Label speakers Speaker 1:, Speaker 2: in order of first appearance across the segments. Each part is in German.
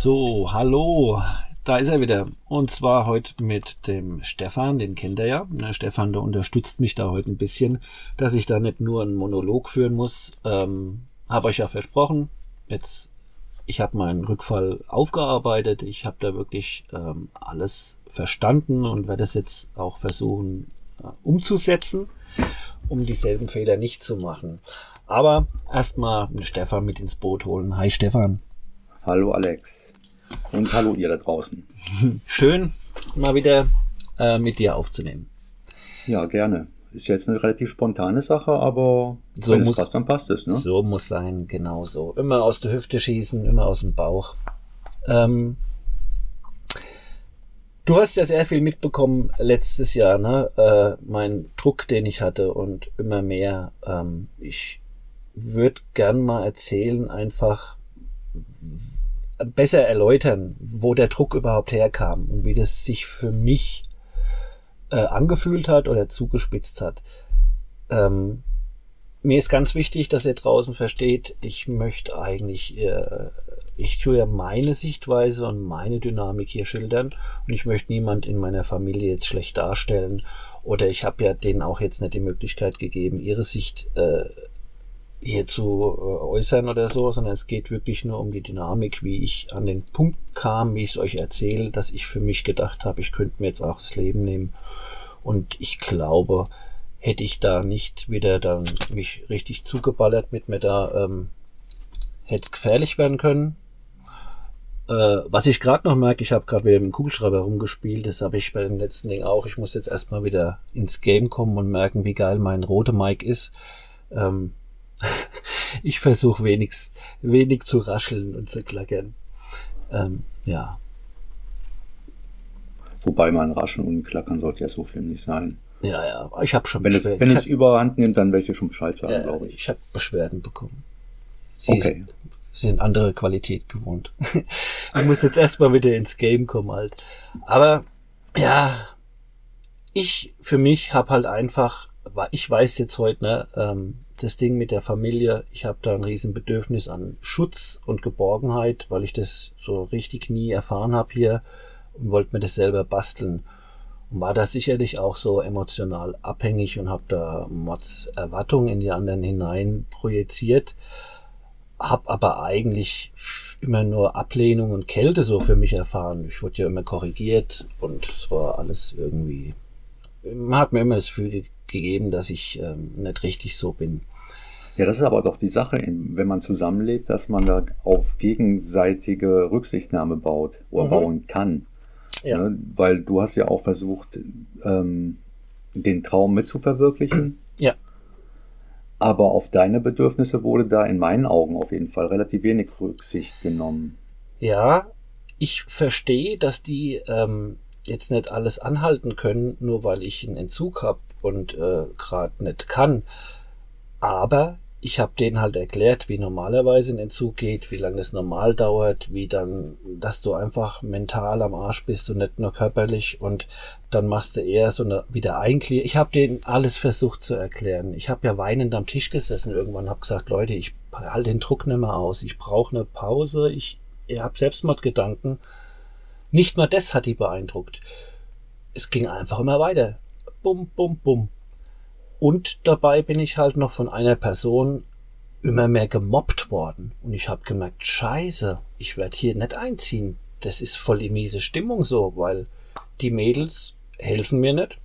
Speaker 1: So, hallo, da ist er wieder. Und zwar heute mit dem Stefan, den kennt er ja. Der Stefan, der unterstützt mich da heute ein bisschen, dass ich da nicht nur einen Monolog führen muss. Ähm, habe euch ja versprochen. Jetzt, ich habe meinen Rückfall aufgearbeitet. Ich habe da wirklich ähm, alles verstanden und werde es jetzt auch versuchen äh, umzusetzen, um dieselben Fehler nicht zu machen. Aber erstmal Stefan mit ins Boot holen. Hi Stefan.
Speaker 2: Hallo Alex. Und hallo ihr da draußen.
Speaker 1: Schön, mal wieder äh, mit dir aufzunehmen.
Speaker 2: Ja, gerne. Ist jetzt eine relativ spontane Sache, aber
Speaker 1: So
Speaker 2: wenn
Speaker 1: muss-
Speaker 2: es passt, dann passt es, ne?
Speaker 1: So muss sein, genau so. Immer aus der Hüfte schießen, immer aus dem Bauch. Ähm, du hast ja sehr viel mitbekommen letztes Jahr, ne? Äh, mein Druck, den ich hatte und immer mehr. Ähm, ich würde gern mal erzählen, einfach besser erläutern, wo der Druck überhaupt herkam und wie das sich für mich äh, angefühlt hat oder zugespitzt hat. Ähm, mir ist ganz wichtig, dass ihr draußen versteht, ich möchte eigentlich, äh, ich tue ja meine Sichtweise und meine Dynamik hier schildern und ich möchte niemand in meiner Familie jetzt schlecht darstellen oder ich habe ja denen auch jetzt nicht die Möglichkeit gegeben, ihre Sicht äh, hier zu äh, äußern oder so, sondern es geht wirklich nur um die Dynamik, wie ich an den Punkt kam, wie ich es euch erzähle, dass ich für mich gedacht habe, ich könnte mir jetzt auch das Leben nehmen. Und ich glaube, hätte ich da nicht wieder dann mich richtig zugeballert mit mir da, ähm, hätte es gefährlich werden können. Äh, was ich gerade noch merke, ich habe gerade wieder mit dem Kugelschreiber rumgespielt, das habe ich bei dem letzten Ding auch. Ich muss jetzt erstmal wieder ins Game kommen und merken, wie geil mein rote Mic ist. Ähm, ich versuche wenig, wenig zu rascheln und zu klackern. Ähm, ja,
Speaker 2: Wobei man raschen und klackern sollte ja so schlimm nicht sein.
Speaker 1: ja, ja. Ich habe schon
Speaker 2: Wenn es,
Speaker 1: Beschwer-
Speaker 2: wenn
Speaker 1: ich
Speaker 2: es überhand nimmt, dann werde ich schon Bescheid sagen,
Speaker 1: Ja,
Speaker 2: glaube ich.
Speaker 1: ich habe Beschwerden bekommen. Sie,
Speaker 2: Okay.
Speaker 1: ist, sie sind andere Qualität gewohnt. ich muss jetzt erstmal wieder ins Game kommen halt. Aber ja, ich für mich habe halt einfach, ich weiß jetzt heute, ne, ähm, das Ding mit der Familie, ich habe da ein riesen Bedürfnis an Schutz und Geborgenheit, weil ich das so richtig nie erfahren habe hier und wollte mir das selber basteln und war da sicherlich auch so emotional abhängig und habe da Mods Erwartungen in die anderen hinein projiziert, hab aber eigentlich immer nur Ablehnung und Kälte so für mich erfahren. Ich wurde ja immer korrigiert und es war alles irgendwie, man hat mir immer das Gefühl ge- gegeben, dass ich ähm, nicht richtig so bin.
Speaker 2: Ja, das ist aber doch die Sache, wenn man zusammenlebt, dass man da auf gegenseitige Rücksichtnahme baut oder
Speaker 1: Mhm.
Speaker 2: bauen kann.
Speaker 1: Ja.
Speaker 2: Ne? Weil du hast ja auch versucht, ähm, den Traum mit zu verwirklichen.
Speaker 1: Ja.
Speaker 2: Aber auf deine Bedürfnisse wurde da in meinen Augen auf jeden Fall relativ wenig Rücksicht genommen.
Speaker 1: Ja, ich verstehe, dass die ähm, jetzt nicht alles anhalten können, nur weil ich einen Entzug hab und äh, gerade nicht kann. Aber ich habe denen halt erklärt, wie normalerweise ein Entzug geht, wie lange das normal dauert, wie dann, dass du einfach mental am Arsch bist und nicht nur körperlich und dann machst du eher so eine wieder Einklier. Ich habe denen alles versucht zu erklären. Ich habe ja weinend am Tisch gesessen irgendwann, habe gesagt, Leute, ich halte den Druck nicht mehr aus. Ich brauche eine Pause. Ich, ich habe Selbstmordgedanken. Nicht mal das hat die beeindruckt. Es ging einfach immer weiter. Bum, bum, bum. Und dabei bin ich halt noch von einer Person immer mehr gemobbt worden. Und ich habe gemerkt, scheiße, ich werde hier nicht einziehen. Das ist voll die miese Stimmung so, weil die Mädels helfen mir nicht.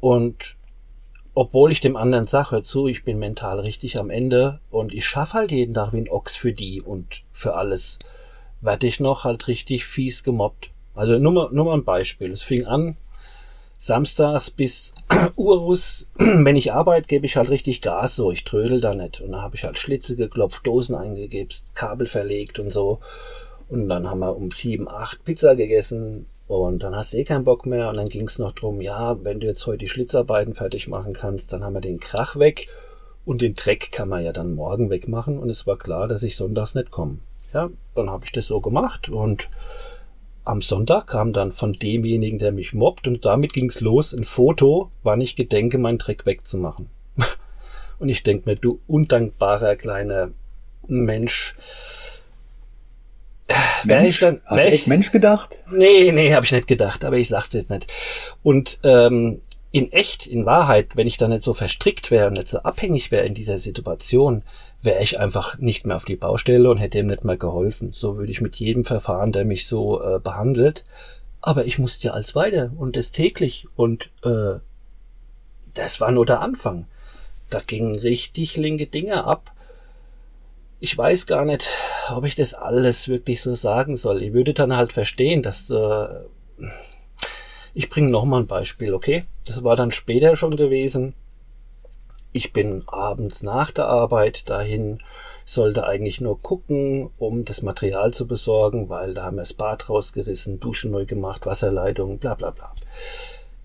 Speaker 1: Und obwohl ich dem anderen sage, zu, ich bin mental richtig am Ende und ich schaffe halt jeden Tag wie ein Ochs für die und für alles, werde ich noch halt richtig fies gemobbt. Also nur mal, nur mal ein Beispiel. Es fing an, samstags bis Urus, wenn ich arbeite, gebe ich halt richtig Gas so, ich trödel da nicht. Und dann habe ich halt Schlitze geklopft, Dosen eingegipst, Kabel verlegt und so. Und dann haben wir um sieben, acht Pizza gegessen und dann hast du eh keinen Bock mehr. Und dann ging es noch drum, ja, wenn du jetzt heute die Schlitzarbeiten fertig machen kannst, dann haben wir den Krach weg und den Dreck kann man ja dann morgen wegmachen. Und es war klar, dass ich sonntags nicht komme. Ja, dann habe ich das so gemacht und am Sonntag kam dann von demjenigen, der mich mobbt, und damit ging's los, ein Foto, wann ich gedenke, meinen Dreck wegzumachen. und ich denk mir, du undankbarer kleiner Mensch,
Speaker 2: Mensch? Ich dann, Hast du echt Mensch gedacht?
Speaker 1: Nee, nee, habe ich nicht gedacht, aber ich sag's jetzt nicht. Und ähm, in echt, in Wahrheit, wenn ich da nicht so verstrickt wäre und nicht so abhängig wäre in dieser Situation, wäre ich einfach nicht mehr auf die Baustelle und hätte ihm nicht mehr geholfen. So würde ich mit jedem Verfahren, der mich so äh, behandelt. Aber ich musste ja als weiter und das täglich und äh, das war nur der Anfang. Da gingen richtig linke Dinge ab. Ich weiß gar nicht, ob ich das alles wirklich so sagen soll. Ich würde dann halt verstehen, dass äh, ich bringe noch mal ein Beispiel, okay? Das war dann später schon gewesen. Ich bin abends nach der Arbeit dahin, sollte eigentlich nur gucken, um das Material zu besorgen, weil da haben wir das Bad rausgerissen, Duschen neu gemacht, Wasserleitung, bla bla bla.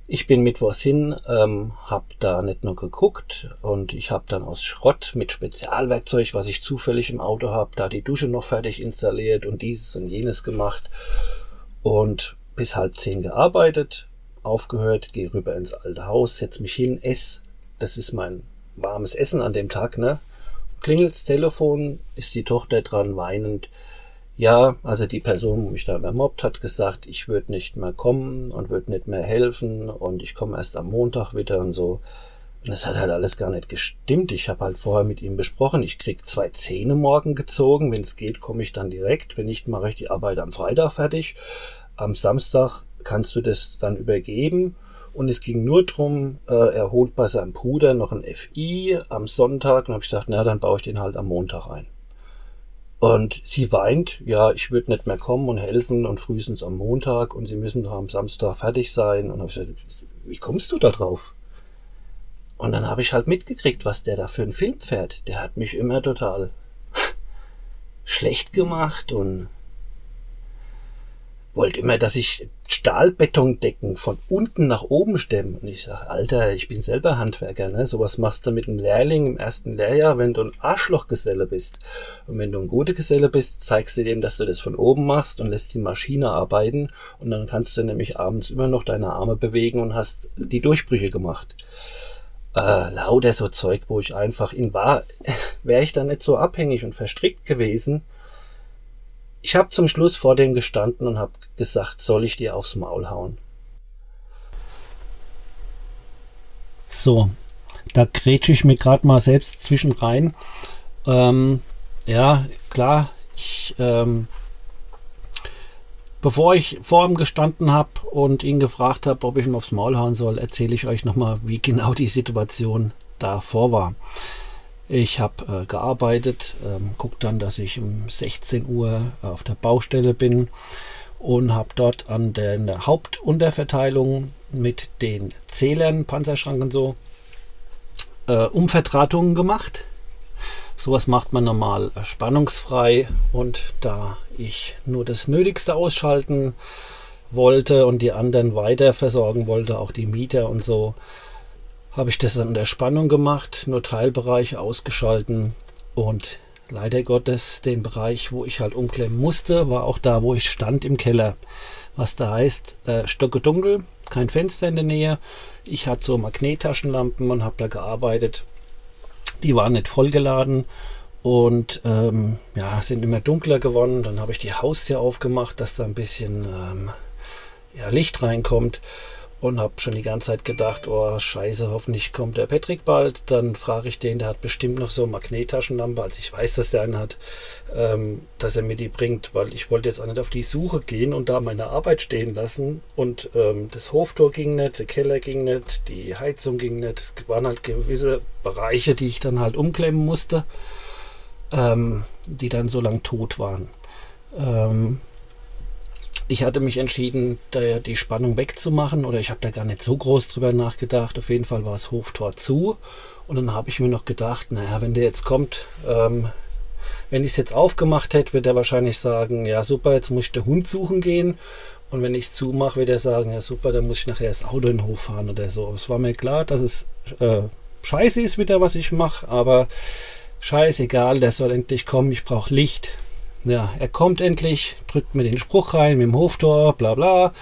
Speaker 1: Ich bin mittwochs hin, ähm, hab da nicht nur geguckt und ich habe dann aus Schrott mit Spezialwerkzeug, was ich zufällig im Auto habe, da die Dusche noch fertig installiert und dieses und jenes gemacht und bis halb zehn gearbeitet, aufgehört, gehe rüber ins alte Haus, setz mich hin, ess. Das ist mein warmes Essen an dem Tag, ne? Klingelt's Telefon, ist die Tochter dran weinend. Ja, also die Person, die mich da übermobbt, hat gesagt, ich würde nicht mehr kommen und würde nicht mehr helfen und ich komme erst am Montag wieder und so. Und das hat halt alles gar nicht gestimmt. Ich habe halt vorher mit ihm besprochen, ich krieg zwei Zähne morgen gezogen. Wenn es geht, komme ich dann direkt. Wenn nicht, mache ich die Arbeit am Freitag fertig. Am Samstag kannst du das dann übergeben und es ging nur drum, äh, er holt bei seinem Bruder noch ein FI am Sonntag. Und habe ich gesagt, na, dann baue ich den halt am Montag ein. Und sie weint, ja, ich würde nicht mehr kommen und helfen und frühestens am Montag und sie müssen doch am Samstag fertig sein. Und habe ich gesagt, wie kommst du da drauf? Und dann habe ich halt mitgekriegt, was der da für einen Film fährt. Der hat mich immer total schlecht gemacht und wollte immer, dass ich Stahlbetondecken von unten nach oben stemme. Und ich sage, Alter, ich bin selber Handwerker, ne? Sowas machst du mit einem Lehrling im ersten Lehrjahr, wenn du ein Arschlochgeselle bist. Und wenn du ein guter Geselle bist, zeigst du dem, dass du das von oben machst und lässt die Maschine arbeiten. Und dann kannst du nämlich abends immer noch deine Arme bewegen und hast die Durchbrüche gemacht. Äh, lauter so Zeug, wo ich einfach in war, wäre ich da nicht so abhängig und verstrickt gewesen, ich habe zum Schluss vor dem gestanden und habe gesagt, soll ich dir aufs Maul hauen? So, da grätsche ich mir gerade mal selbst zwischen rein. Ähm, ja, klar, ich, ähm, bevor ich vor ihm gestanden habe und ihn gefragt habe, ob ich ihm aufs Maul hauen soll, erzähle ich euch nochmal, wie genau die Situation davor war. Ich habe äh, gearbeitet, ähm, gucke dann, dass ich um 16 Uhr auf der Baustelle bin und habe dort an der, der Hauptunterverteilung mit den Zählern, Panzerschranken so, äh, Umvertratungen gemacht. Sowas macht man normal spannungsfrei und da ich nur das Nötigste ausschalten wollte und die anderen weiter versorgen wollte, auch die Mieter und so, habe ich das an der Spannung gemacht, nur Teilbereiche ausgeschalten und leider Gottes den Bereich, wo ich halt umklemmen musste, war auch da, wo ich stand im Keller. Was da heißt, äh, stocke dunkel, kein Fenster in der Nähe. Ich hatte so Magnettaschenlampen und habe da gearbeitet. Die waren nicht vollgeladen und ähm, ja, sind immer dunkler geworden. Dann habe ich die Haustür aufgemacht, dass da ein bisschen ähm, ja, Licht reinkommt und habe schon die ganze Zeit gedacht, oh scheiße, hoffentlich kommt der Patrick bald. Dann frage ich den, der hat bestimmt noch so Magnettaschenlampe, also ich weiß, dass der einen hat, ähm, dass er mir die bringt, weil ich wollte jetzt auch nicht auf die Suche gehen und da meine Arbeit stehen lassen. Und ähm, das Hoftor ging nicht, der Keller ging nicht, die Heizung ging nicht. Es waren halt gewisse Bereiche, die ich dann halt umklemmen musste, ähm, die dann so lang tot waren. Ähm, ich hatte mich entschieden, da die Spannung wegzumachen oder ich habe da gar nicht so groß drüber nachgedacht. Auf jeden Fall war das Hoftor zu und dann habe ich mir noch gedacht, naja, wenn der jetzt kommt, ähm, wenn ich es jetzt aufgemacht hätte, wird er wahrscheinlich sagen, ja super, jetzt muss ich den Hund suchen gehen. Und wenn ich es zumache, wird er sagen, ja super, dann muss ich nachher das Auto in den Hof fahren oder so. Es war mir klar, dass es äh, scheiße ist wieder, was ich mache, aber scheißegal, der soll endlich kommen, ich brauche Licht. Ja, er kommt endlich, drückt mir den Spruch rein mit dem Hoftor, bla bla.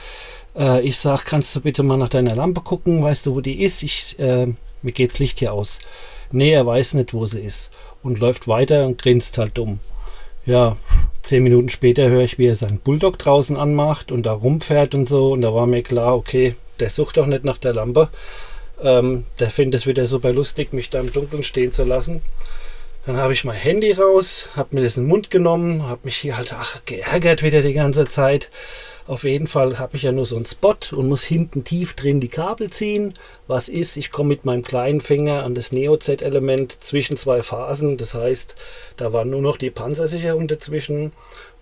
Speaker 1: Äh, ich sag, kannst du bitte mal nach deiner Lampe gucken, weißt du, wo die ist? Ich, äh, mir geht's Licht hier aus. Nee, er weiß nicht, wo sie ist und läuft weiter und grinst halt dumm. Ja, zehn Minuten später höre ich, wie er seinen Bulldog draußen anmacht und da rumfährt und so. Und da war mir klar, okay, der sucht doch nicht nach der Lampe. Ähm, der findet es wieder super lustig, mich da im Dunkeln stehen zu lassen. Dann habe ich mein Handy raus, habe mir das in den Mund genommen, habe mich hier halt ach, geärgert wieder die ganze Zeit. Auf jeden Fall habe ich ja nur so einen Spot und muss hinten tief drin die Kabel ziehen. Was ist, ich komme mit meinem kleinen Finger an das Neo-Z-Element zwischen zwei Phasen. Das heißt, da war nur noch die Panzersicherung dazwischen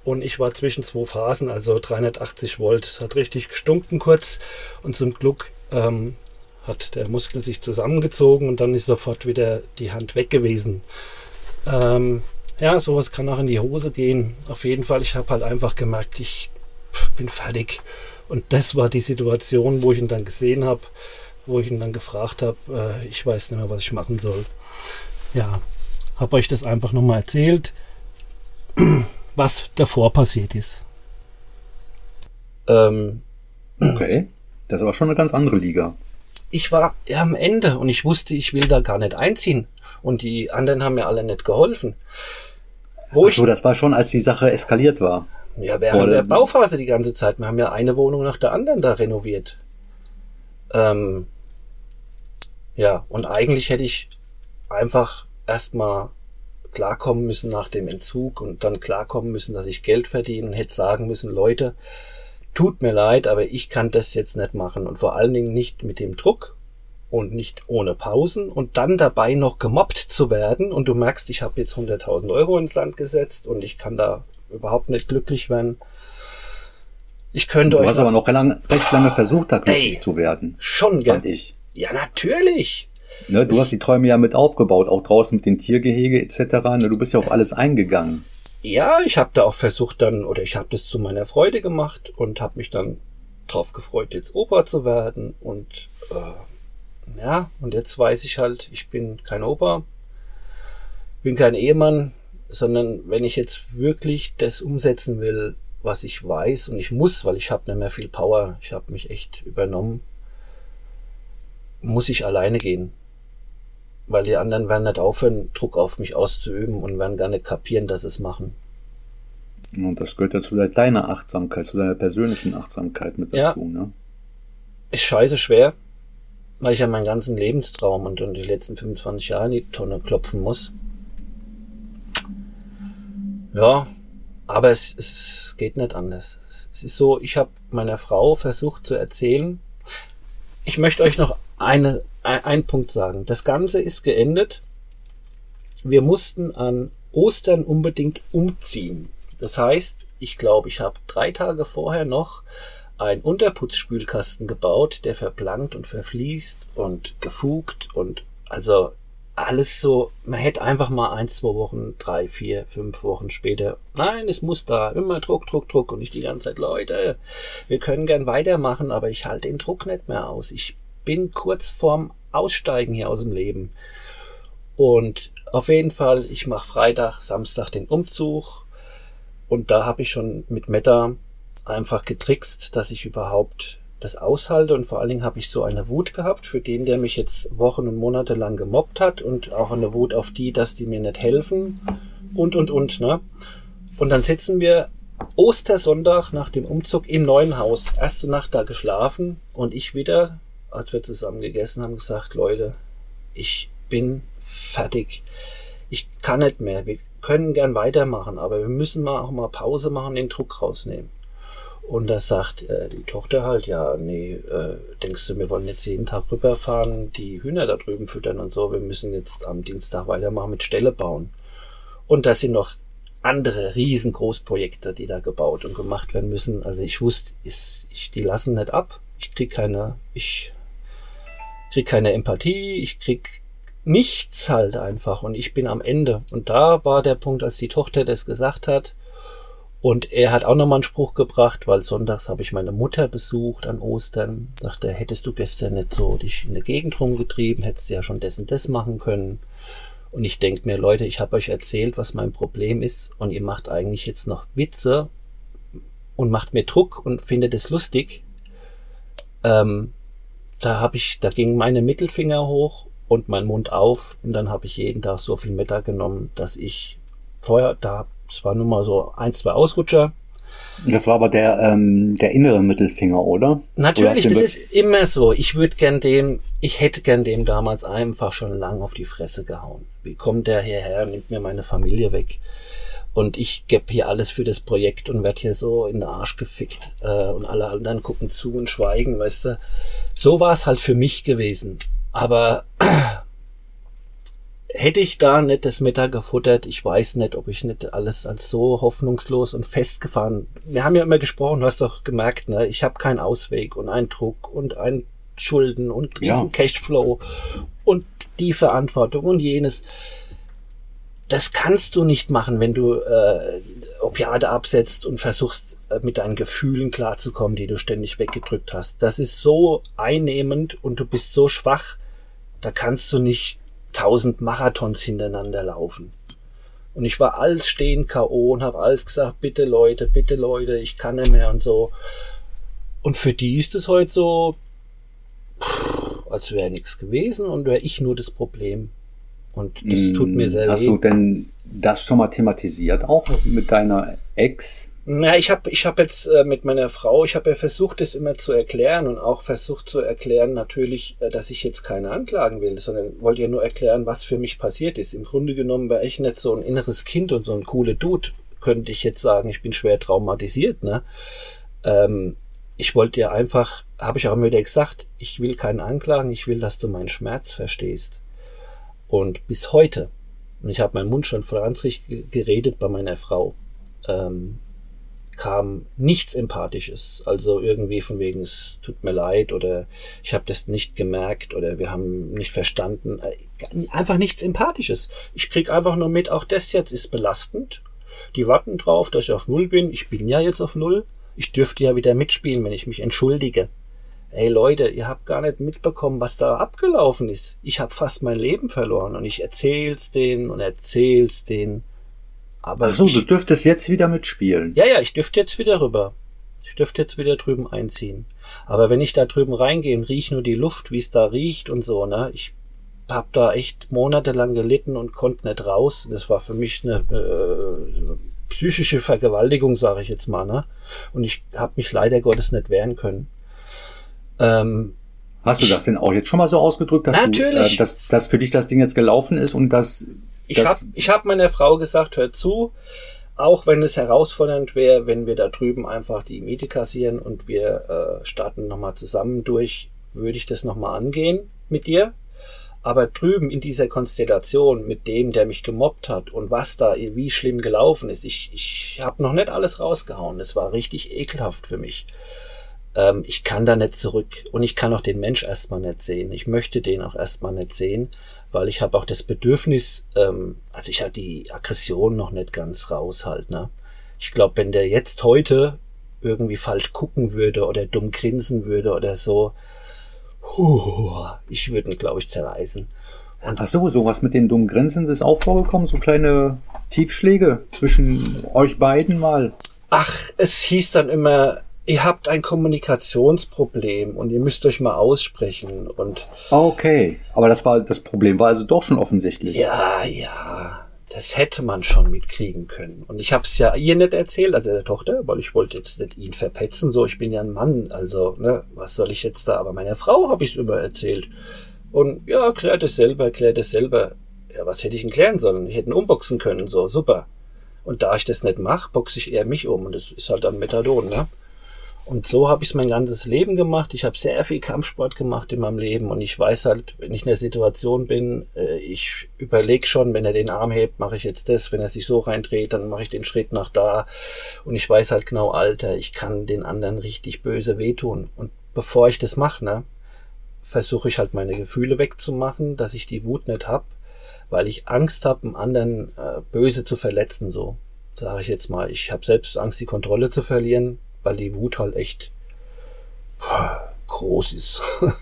Speaker 1: und ich war zwischen zwei Phasen, also 380 Volt. Es hat richtig gestunken kurz und zum Glück ähm, hat der Muskel sich zusammengezogen und dann ist sofort wieder die Hand weg gewesen. Ähm, ja, sowas kann auch in die Hose gehen. Auf jeden Fall, ich habe halt einfach gemerkt, ich bin fertig. Und das war die Situation, wo ich ihn dann gesehen habe, wo ich ihn dann gefragt habe, äh, ich weiß nicht mehr, was ich machen soll. Ja, habe euch das einfach nochmal erzählt, was davor passiert ist.
Speaker 2: Ähm, okay, das war schon eine ganz andere Liga.
Speaker 1: Ich war ja am Ende und ich wusste, ich will da gar nicht einziehen. Und die anderen haben mir alle nicht geholfen.
Speaker 2: Wo Ach so, das war schon, als die Sache eskaliert war.
Speaker 1: Ja, während der Bauphase die ganze Zeit. Wir haben ja eine Wohnung nach der anderen da renoviert. Ähm, ja, und eigentlich hätte ich einfach erstmal klarkommen müssen nach dem Entzug und dann klarkommen müssen, dass ich Geld verdiene und hätte sagen müssen, Leute, tut mir leid, aber ich kann das jetzt nicht machen und vor allen Dingen nicht mit dem Druck und nicht ohne Pausen und dann dabei noch gemobbt zu werden und du merkst, ich habe jetzt 100.000 Euro ins Land gesetzt und ich kann da überhaupt nicht glücklich werden. Ich könnte
Speaker 2: du
Speaker 1: euch.
Speaker 2: Du hast aber noch lang, recht lange versucht, da glücklich ey, zu werden.
Speaker 1: Schon, gell? ich. Ja, natürlich.
Speaker 2: Ne, du es hast die Träume ja mit aufgebaut, auch draußen mit den Tiergehege etc. Ne, du bist ja auf alles eingegangen.
Speaker 1: Ja, ich habe da auch versucht dann, oder ich habe das zu meiner Freude gemacht und habe mich dann drauf gefreut, jetzt Opa zu werden. Und äh, ja, und jetzt weiß ich halt, ich bin kein Opa, bin kein Ehemann, sondern wenn ich jetzt wirklich das umsetzen will, was ich weiß und ich muss, weil ich habe nicht mehr viel Power, ich habe mich echt übernommen, muss ich alleine gehen. Weil die anderen werden nicht aufhören, Druck auf mich auszuüben und werden gar nicht kapieren, dass sie es machen.
Speaker 2: Und das gehört ja zu deiner Achtsamkeit, zu deiner persönlichen Achtsamkeit mit dazu, ja. ne?
Speaker 1: Ist scheiße schwer, weil ich ja meinen ganzen Lebenstraum und, und die letzten 25 Jahre in die Tonne klopfen muss. Ja, aber es, es geht nicht anders. Es ist so, ich habe meiner Frau versucht zu erzählen. Ich möchte euch noch eine, ein Punkt sagen. Das Ganze ist geendet. Wir mussten an Ostern unbedingt umziehen. Das heißt, ich glaube, ich habe drei Tage vorher noch einen Unterputzspülkasten gebaut, der verplankt und verfließt und gefugt und also alles so, man hätte einfach mal eins, zwei Wochen, drei, vier, fünf Wochen später, nein, es muss da, immer Druck, Druck, Druck und nicht die ganze Zeit, Leute, wir können gern weitermachen, aber ich halte den Druck nicht mehr aus. Ich bin kurz vorm Aussteigen hier aus dem Leben. Und auf jeden Fall, ich mache Freitag, Samstag den Umzug. Und da habe ich schon mit Meta einfach getrickst, dass ich überhaupt das aushalte. Und vor allen Dingen habe ich so eine Wut gehabt für den, der mich jetzt Wochen und Monate lang gemobbt hat. Und auch eine Wut auf die, dass die mir nicht helfen. Und und und, ne? Und dann sitzen wir Ostersonntag nach dem Umzug im neuen Haus, erste Nacht da geschlafen und ich wieder, als wir zusammen gegessen haben, gesagt, Leute, ich bin fertig. Ich kann nicht mehr. Wir können gern weitermachen, aber wir müssen mal auch mal Pause machen, den Druck rausnehmen. Und da sagt äh, die Tochter halt, ja, nee, äh, denkst du, wir wollen jetzt jeden Tag rüberfahren, die Hühner da drüben füttern und so, wir müssen jetzt am Dienstag weitermachen mit Ställe bauen. Und dass sie noch andere riesengroßprojekte, die da gebaut und gemacht werden müssen. Also ich wusste, ich, ich, die lassen nicht ab. Ich krieg keine, ich krieg keine Empathie, ich krieg nichts halt einfach und ich bin am Ende. Und da war der Punkt, als die Tochter das gesagt hat, und er hat auch nochmal einen Spruch gebracht, weil sonntags habe ich meine Mutter besucht an Ostern. Sagte, hättest du gestern nicht so dich in der Gegend rumgetrieben, hättest du ja schon und das machen können. Und ich denke mir, Leute, ich habe euch erzählt, was mein Problem ist, und ihr macht eigentlich jetzt noch Witze und macht mir Druck und findet es lustig. Ähm, da habe ich, da gingen meine Mittelfinger hoch und mein Mund auf und dann habe ich jeden Tag so viel Meta genommen, dass ich vorher, da es war nur mal so ein, zwei Ausrutscher.
Speaker 2: Das war aber der, ähm, der innere Mittelfinger, oder?
Speaker 1: Natürlich, oder das ist immer so. Ich würde gern dem, ich hätte gern dem damals einfach schon lang auf die Fresse gehauen. Wie kommt der hierher nimmt mir meine Familie weg? Und ich gebe hier alles für das Projekt und werde hier so in den Arsch gefickt. Äh, und alle anderen gucken zu und schweigen, weißt du. So war es halt für mich gewesen. Aber hätte ich da nicht das Mittag gefuttert, ich weiß nicht, ob ich nicht alles als so hoffnungslos und festgefahren. Wir haben ja immer gesprochen, du hast doch gemerkt, ne, ich habe keinen Ausweg und einen Druck und ein Schulden und riesen ja. Cashflow und die Verantwortung und jenes. Das kannst du nicht machen, wenn du äh, Opiate absetzt und versuchst, äh, mit deinen Gefühlen klarzukommen, die du ständig weggedrückt hast. Das ist so einnehmend und du bist so schwach, da kannst du nicht tausend Marathons hintereinander laufen. Und ich war alles stehen K.O. und habe alles gesagt, bitte Leute, bitte Leute, ich kann nicht mehr und so. Und für die ist es heute so, als wäre nichts gewesen und wäre ich nur das Problem. Und das tut mir sehr
Speaker 2: Hast weh. Hast du denn das schon mal thematisiert, auch mit deiner Ex?
Speaker 1: Na, ich habe ich hab jetzt äh, mit meiner Frau, ich habe ja versucht, das immer zu erklären und auch versucht zu erklären, natürlich, äh, dass ich jetzt keine anklagen will, sondern wollte ja nur erklären, was für mich passiert ist. Im Grunde genommen war ich nicht so ein inneres Kind und so ein cooler Dude, könnte ich jetzt sagen, ich bin schwer traumatisiert, ne? Ähm, ich wollte ja einfach, habe ich auch immer wieder gesagt, ich will keinen anklagen, ich will, dass du meinen Schmerz verstehst. Und bis heute, und ich habe meinen Mund schon franzig geredet bei meiner Frau, ähm, kam nichts Empathisches. Also irgendwie von wegen, es tut mir leid oder ich habe das nicht gemerkt oder wir haben nicht verstanden. Äh, einfach nichts Empathisches. Ich krieg einfach nur mit, auch das jetzt ist belastend. Die warten drauf, dass ich auf Null bin. Ich bin ja jetzt auf Null. Ich dürfte ja wieder mitspielen, wenn ich mich entschuldige. Ey Leute, ihr habt gar nicht mitbekommen, was da abgelaufen ist. Ich habe fast mein Leben verloren und ich erzähl's denen und erzähl's denen.
Speaker 2: Aber Ach so, ich, du dürftest jetzt wieder mitspielen.
Speaker 1: Ja, ja, ich dürfte jetzt wieder rüber. Ich dürfte jetzt wieder drüben einziehen. Aber wenn ich da drüben reingehe und riech nur die Luft, wie es da riecht und so, ne, ich hab da echt monatelang gelitten und konnte nicht raus. Das war für mich eine äh, psychische Vergewaltigung, sage ich jetzt mal, ne? Und ich habe mich leider Gottes nicht wehren können.
Speaker 2: Ähm, Hast du das denn auch jetzt schon mal so ausgedrückt,
Speaker 1: dass, natürlich. Du,
Speaker 2: äh, dass, dass für dich das Ding jetzt gelaufen ist und dass
Speaker 1: ich habe ich hab meiner Frau gesagt, hör zu, auch wenn es herausfordernd wäre, wenn wir da drüben einfach die Miete kassieren und wir äh, starten nochmal zusammen durch, würde ich das nochmal angehen mit dir. Aber drüben in dieser Konstellation mit dem, der mich gemobbt hat und was da wie schlimm gelaufen ist, ich, ich habe noch nicht alles rausgehauen. Es war richtig ekelhaft für mich. Ähm, ich kann da nicht zurück und ich kann auch den Mensch erstmal nicht sehen. Ich möchte den auch erstmal nicht sehen, weil ich habe auch das Bedürfnis, ähm, also ich hatte die Aggression noch nicht ganz raus halt, ne? Ich glaube, wenn der jetzt heute irgendwie falsch gucken würde oder dumm grinsen würde oder so, huh, ich würde ihn, glaube ich, zerreißen.
Speaker 2: Und Ach so, sowas mit den dummen Grinsen ist auch vorgekommen, so kleine Tiefschläge zwischen euch beiden mal.
Speaker 1: Ach, es hieß dann immer, ihr habt ein Kommunikationsproblem und ihr müsst euch mal aussprechen und
Speaker 2: okay, aber das war das Problem war also doch schon offensichtlich.
Speaker 1: Ja, ja, das hätte man schon mitkriegen können und ich habe es ja ihr nicht erzählt, also der Tochter, weil ich wollte jetzt nicht ihn verpetzen, so ich bin ja ein Mann, also ne, was soll ich jetzt da? Aber meiner Frau habe ich es über erzählt und ja, klärt es selber, klärt es selber. Ja, was hätte ich ihn klären sollen? Ich hätte ihn umboxen können, so super. Und da ich das nicht mache, boxe ich eher mich um und das ist halt dann Methadon, ne? Und so habe ich mein ganzes Leben gemacht. Ich habe sehr viel Kampfsport gemacht in meinem Leben und ich weiß halt, wenn ich in der Situation bin, äh, ich überlege schon, wenn er den Arm hebt, mache ich jetzt das, wenn er sich so reindreht, dann mache ich den Schritt nach da und ich weiß halt genau, Alter, ich kann den anderen richtig böse wehtun. Und bevor ich das mache, ne, versuche ich halt meine Gefühle wegzumachen, dass ich die Wut nicht hab, weil ich Angst habe, einen anderen äh, böse zu verletzen, so sage ich jetzt mal. Ich habe selbst Angst, die Kontrolle zu verlieren weil die Wut halt echt groß ist.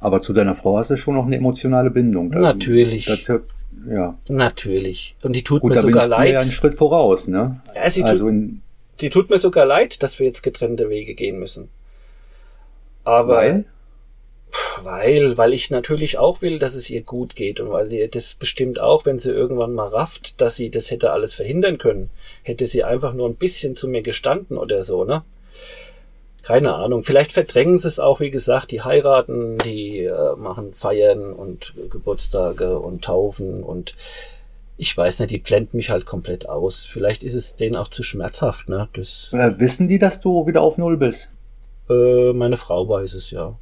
Speaker 2: Aber zu deiner Frau hast du schon noch eine emotionale Bindung.
Speaker 1: Da, Natürlich.
Speaker 2: Das, ja.
Speaker 1: Natürlich. Und die tut Gut, mir sogar leid.
Speaker 2: Ja einen Schritt voraus, ne?
Speaker 1: Ja, sie also tut, die tut mir sogar leid, dass wir jetzt getrennte Wege gehen müssen. Aber weil? Weil, weil ich natürlich auch will, dass es ihr gut geht und weil sie das bestimmt auch, wenn sie irgendwann mal rafft, dass sie das hätte alles verhindern können, hätte sie einfach nur ein bisschen zu mir gestanden oder so, ne? Keine Ahnung. Vielleicht verdrängen sie es auch, wie gesagt, die heiraten, die äh, machen Feiern und Geburtstage und Taufen und ich weiß nicht, die blenden mich halt komplett aus. Vielleicht ist es denen auch zu schmerzhaft, ne? Das,
Speaker 2: äh, wissen die, dass du wieder auf Null bist?
Speaker 1: Äh, meine Frau weiß es, ja.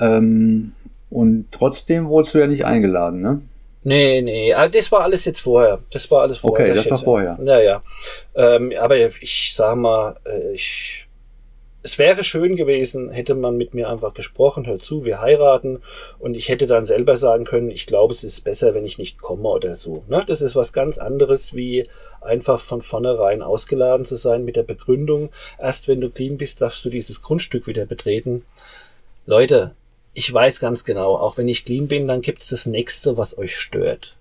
Speaker 2: Ähm, und trotzdem wurdest du ja nicht eingeladen, ne?
Speaker 1: Nee, nee, ah, das war alles jetzt vorher. Das war alles vorher.
Speaker 2: Okay, das, das war vorher.
Speaker 1: Ja, ja. Ähm, aber ich sag mal, äh, ich, es wäre schön gewesen, hätte man mit mir einfach gesprochen, hör zu, wir heiraten und ich hätte dann selber sagen können, ich glaube, es ist besser, wenn ich nicht komme oder so. Ne? Das ist was ganz anderes, wie einfach von vornherein ausgeladen zu sein mit der Begründung, erst wenn du clean bist, darfst du dieses Grundstück wieder betreten. Leute, ich weiß ganz genau, auch wenn ich clean bin, dann gibt es das nächste, was euch stört.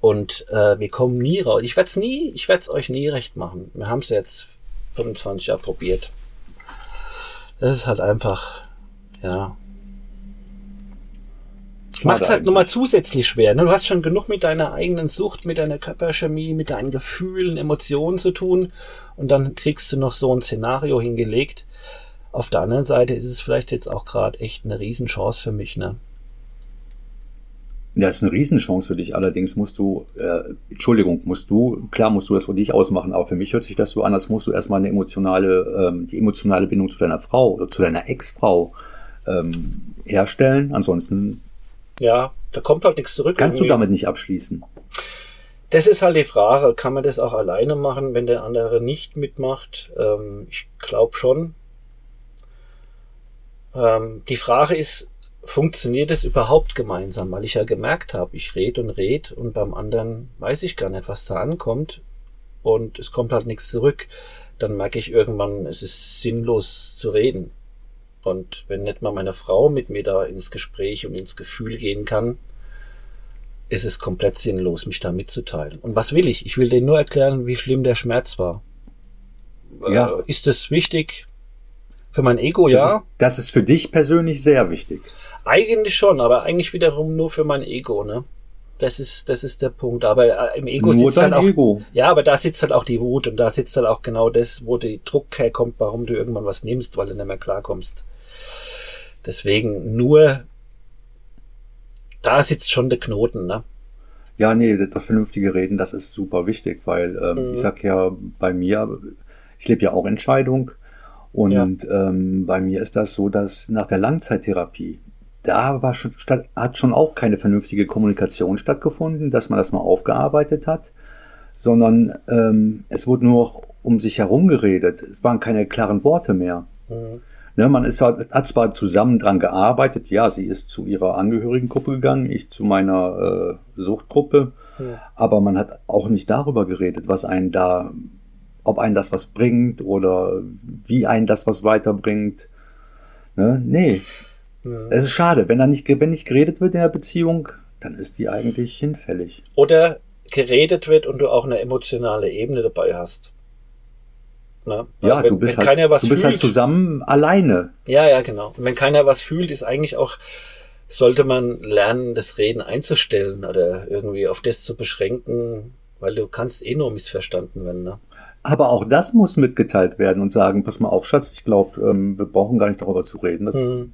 Speaker 1: Und äh, wir kommen nie raus. Ich werde es nie, ich werde es euch nie recht machen. Wir haben es jetzt 25 Jahre probiert. Das ist halt einfach, ja. Macht halt nochmal zusätzlich schwer. Ne? Du hast schon genug mit deiner eigenen Sucht, mit deiner Körperchemie, mit deinen Gefühlen, Emotionen zu tun. Und dann kriegst du noch so ein Szenario hingelegt. Auf der anderen Seite ist es vielleicht jetzt auch gerade echt eine Riesenchance für mich, ne?
Speaker 2: Ja, ist eine Riesenchance für dich. Allerdings musst du, äh, Entschuldigung, musst du, klar musst du das für dich ausmachen, aber für mich hört sich das so an, als musst du erstmal eine emotionale, ähm, die emotionale Bindung zu deiner Frau oder zu deiner Ex-Frau ähm, herstellen. Ansonsten.
Speaker 1: Ja, da kommt halt nichts zurück.
Speaker 2: Kannst irgendwie. du damit nicht abschließen?
Speaker 1: Das ist halt die Frage. Kann man das auch alleine machen, wenn der andere nicht mitmacht? Ähm, ich glaube schon. Ähm, die Frage ist, funktioniert es überhaupt gemeinsam? Weil ich ja gemerkt habe, ich rede und rede und beim anderen weiß ich gar nicht, was da ankommt und es kommt halt nichts zurück. Dann merke ich irgendwann, es ist sinnlos zu reden. Und wenn nicht mal meine Frau mit mir da ins Gespräch und ins Gefühl gehen kann, ist es komplett sinnlos, mich da mitzuteilen. Und was will ich? Ich will denen nur erklären, wie schlimm der Schmerz war. Ja. Äh, ist es wichtig? Für mein Ego,
Speaker 2: das
Speaker 1: ja.
Speaker 2: Ist, das ist für dich persönlich sehr wichtig.
Speaker 1: Eigentlich schon, aber eigentlich wiederum nur für mein Ego, ne? Das ist, das ist der Punkt. Aber äh, im Ego
Speaker 2: Nur sitzt
Speaker 1: halt auch,
Speaker 2: Ego.
Speaker 1: ja, aber da sitzt halt auch die Wut und da sitzt halt auch genau das, wo der Druck herkommt, warum du irgendwann was nimmst, weil du nicht mehr klarkommst. Deswegen nur, da sitzt schon der Knoten, ne?
Speaker 2: Ja, nee, das vernünftige Reden, das ist super wichtig, weil ähm, mhm. ich sag ja bei mir, ich lebe ja auch Entscheidung und ja. ähm, bei mir ist das so, dass nach der Langzeittherapie, da war schon, statt, hat schon auch keine vernünftige Kommunikation stattgefunden, dass man das mal aufgearbeitet hat, sondern ähm, es wurde nur noch um sich herum geredet. Es waren keine klaren Worte mehr. Mhm. Ne, man ist, hat zwar zusammen dran gearbeitet, ja, sie ist zu ihrer Angehörigengruppe gegangen, ich zu meiner äh, Suchtgruppe, mhm. aber man hat auch nicht darüber geredet, was einen da ob einen das was bringt oder wie einen das was weiterbringt. Ne? Nee. Ja. Es ist schade, wenn da nicht, wenn nicht geredet wird in der Beziehung, dann ist die eigentlich hinfällig.
Speaker 1: Oder geredet wird und du auch eine emotionale Ebene dabei hast.
Speaker 2: Na, ja, wenn, du bist, halt, du bist halt fühlt, halt zusammen alleine.
Speaker 1: Ja, ja, genau. Und wenn keiner was fühlt, ist eigentlich auch, sollte man lernen, das Reden einzustellen oder irgendwie auf das zu beschränken, weil du kannst eh nur missverstanden werden. Ne?
Speaker 2: Aber auch das muss mitgeteilt werden und sagen, pass mal auf, Schatz, ich glaube, ähm, wir brauchen gar nicht darüber zu reden. Das, mhm.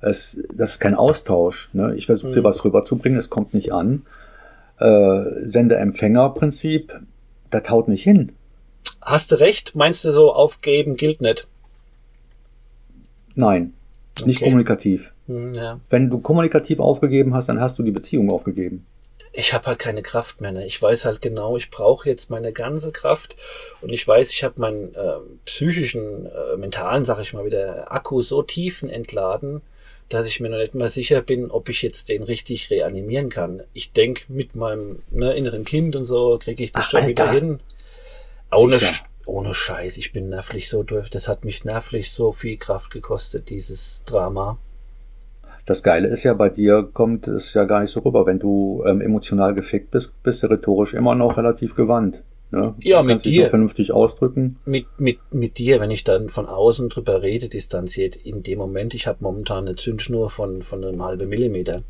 Speaker 2: es, das ist kein Austausch. Ne? Ich versuche mhm. dir was rüberzubringen, es kommt nicht an. Äh, Sender-Empfänger-Prinzip, das haut nicht hin.
Speaker 1: Hast du recht? Meinst du so, aufgeben gilt nicht?
Speaker 2: Nein, nicht
Speaker 1: Okay.
Speaker 2: kommunikativ.
Speaker 1: Hm, ja.
Speaker 2: Wenn du kommunikativ aufgegeben hast, dann hast du die Beziehung aufgegeben.
Speaker 1: Ich habe halt keine Kraft mehr. Ne? Ich weiß halt genau, ich brauche jetzt meine ganze Kraft und ich weiß, ich habe meinen äh, psychischen, äh, mentalen, sag ich mal, wieder Akku so tiefen entladen, dass ich mir noch nicht mal sicher bin, ob ich jetzt den richtig reanimieren kann. Ich denk mit meinem ne, inneren Kind und so kriege ich das
Speaker 2: Ach,
Speaker 1: schon wieder
Speaker 2: Alter.
Speaker 1: hin. Ohne. Sch- ohne Scheiß, ich bin nervlich so durch. Das hat mich nervlich so viel Kraft gekostet, dieses Drama.
Speaker 2: Das Geile ist ja, bei dir kommt es ja gar nicht so rüber. Wenn du ähm, emotional gefickt bist, bist du rhetorisch immer noch relativ gewandt. Ne?
Speaker 1: Ja,
Speaker 2: du
Speaker 1: mit
Speaker 2: kannst dich
Speaker 1: dir.
Speaker 2: noch vernünftig ausdrücken.
Speaker 1: mit, mit, mit dir, wenn ich dann von außen drüber rede, distanziert, in dem Moment, ich habe momentan eine Zündschnur von, von einem halben Millimeter.